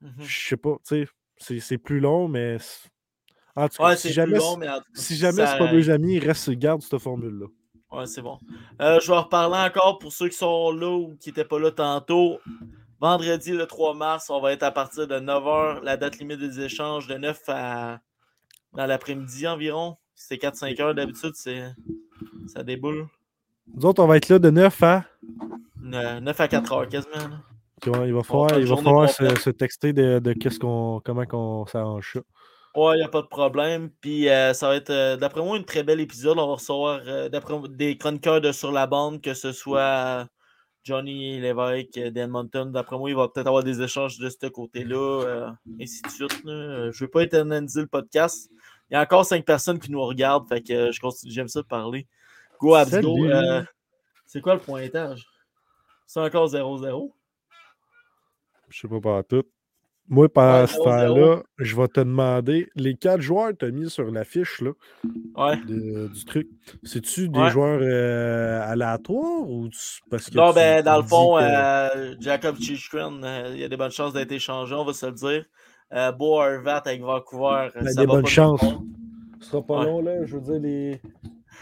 Mhm. Je sais pas, tu sais, c'est- plus long, mais. En tout cas, Ouais, si jamais, long, mais en tout cas, si jamais c'est pas deux amis, reste, garde cette formule-là. Ouais, c'est bon. Euh, je vais en reparler encore pour ceux qui sont là ou qui n'étaient pas là tantôt. Vendredi, le 3 mars, on va être à partir de 9h. La date limite des échanges de 9 à. dans l'après-midi environ. C'est 4-5 heures d'habitude, c'est. Ça déboule. Nous autres, on va être là de 9 à? Ne- 9 à 4 heures quasiment. là. Il va, il va On falloir, il va se, texter de, de qu'est-ce qu'on, comment qu'on s'arrange ça. Ouais, il n'y a pas de problème. Puis euh, ça va être, euh, d'après moi, une très belle épisode. On va recevoir euh, d'après des chroniqueurs de Sur la bande, que ce soit Johnny Lévesque euh, d'Edmonton. D'après moi, il va peut-être avoir des échanges de ce côté-là, euh, ainsi de suite. là. Je ne veux pas éterniser le podcast. Il y a encore cinq personnes qui nous regardent, fait que euh, je continue, j'aime ça de parler. Go. Euh, c'est quoi le pointage? C'est encore 0-0? Je sais pas par tout. Moi, pendant Ouais, ce 0-0. temps-là, je vais te demander les quatre joueurs que tu as mis sur l'affiche là, Ouais. de- du truc. C'est-tu des Ouais. joueurs euh, aléatoires ou tu- parce que Non, tu- ben, dans le fond, que- euh, Jacob Chichkren, euh, il y a des bonnes chances d'être échangé, on va se le dire. Euh, Bo Harvat avec Vancouver, euh, Ben, ça des va bonnes chances. Ce sera pas Ouais. long, là. Je veux dire, les,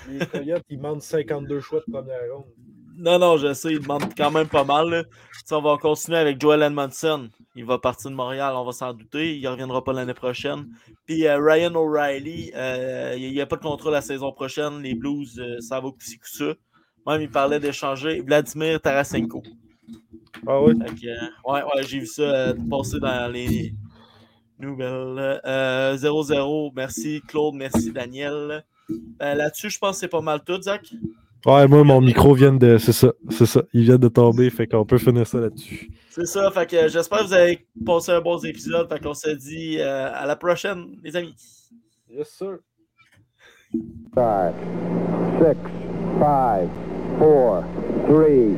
les Coyotes, ils demandent 52 choix de première ronde. Non, non, je sais, il demande quand même pas mal. là. On va continuer avec Joel Edmondson. Il va partir de Montréal, on va s'en douter. Il ne reviendra pas l'année prochaine. Puis euh, Ryan O'Reilly, euh, il n'y a pas de contrat la saison prochaine. Les Blues, euh, ça va coup ça. Même, il parlait d'échanger Vladimir Tarasenko. Ah oui? Que, ouais, ouais, j'ai vu ça passer dans les nouvelles. Euh, 0-0, merci Claude, merci Daniel. Là-dessus, je pense que c'est pas mal tout, Zach. Ouais, moi, mon micro vient de. C'est ça, c'est ça. Il vient de tomber, fait qu'on peut finir ça là-dessus. C'est ça, fait que j'espère que vous avez passé un bon épisode. Fait qu'on se dit euh, à la prochaine, les amis. Yes, sir. Start. Six, five, four, three,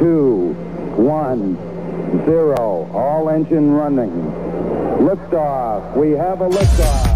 two, one, zero. All engine running. Liftoff. We have a liftoff.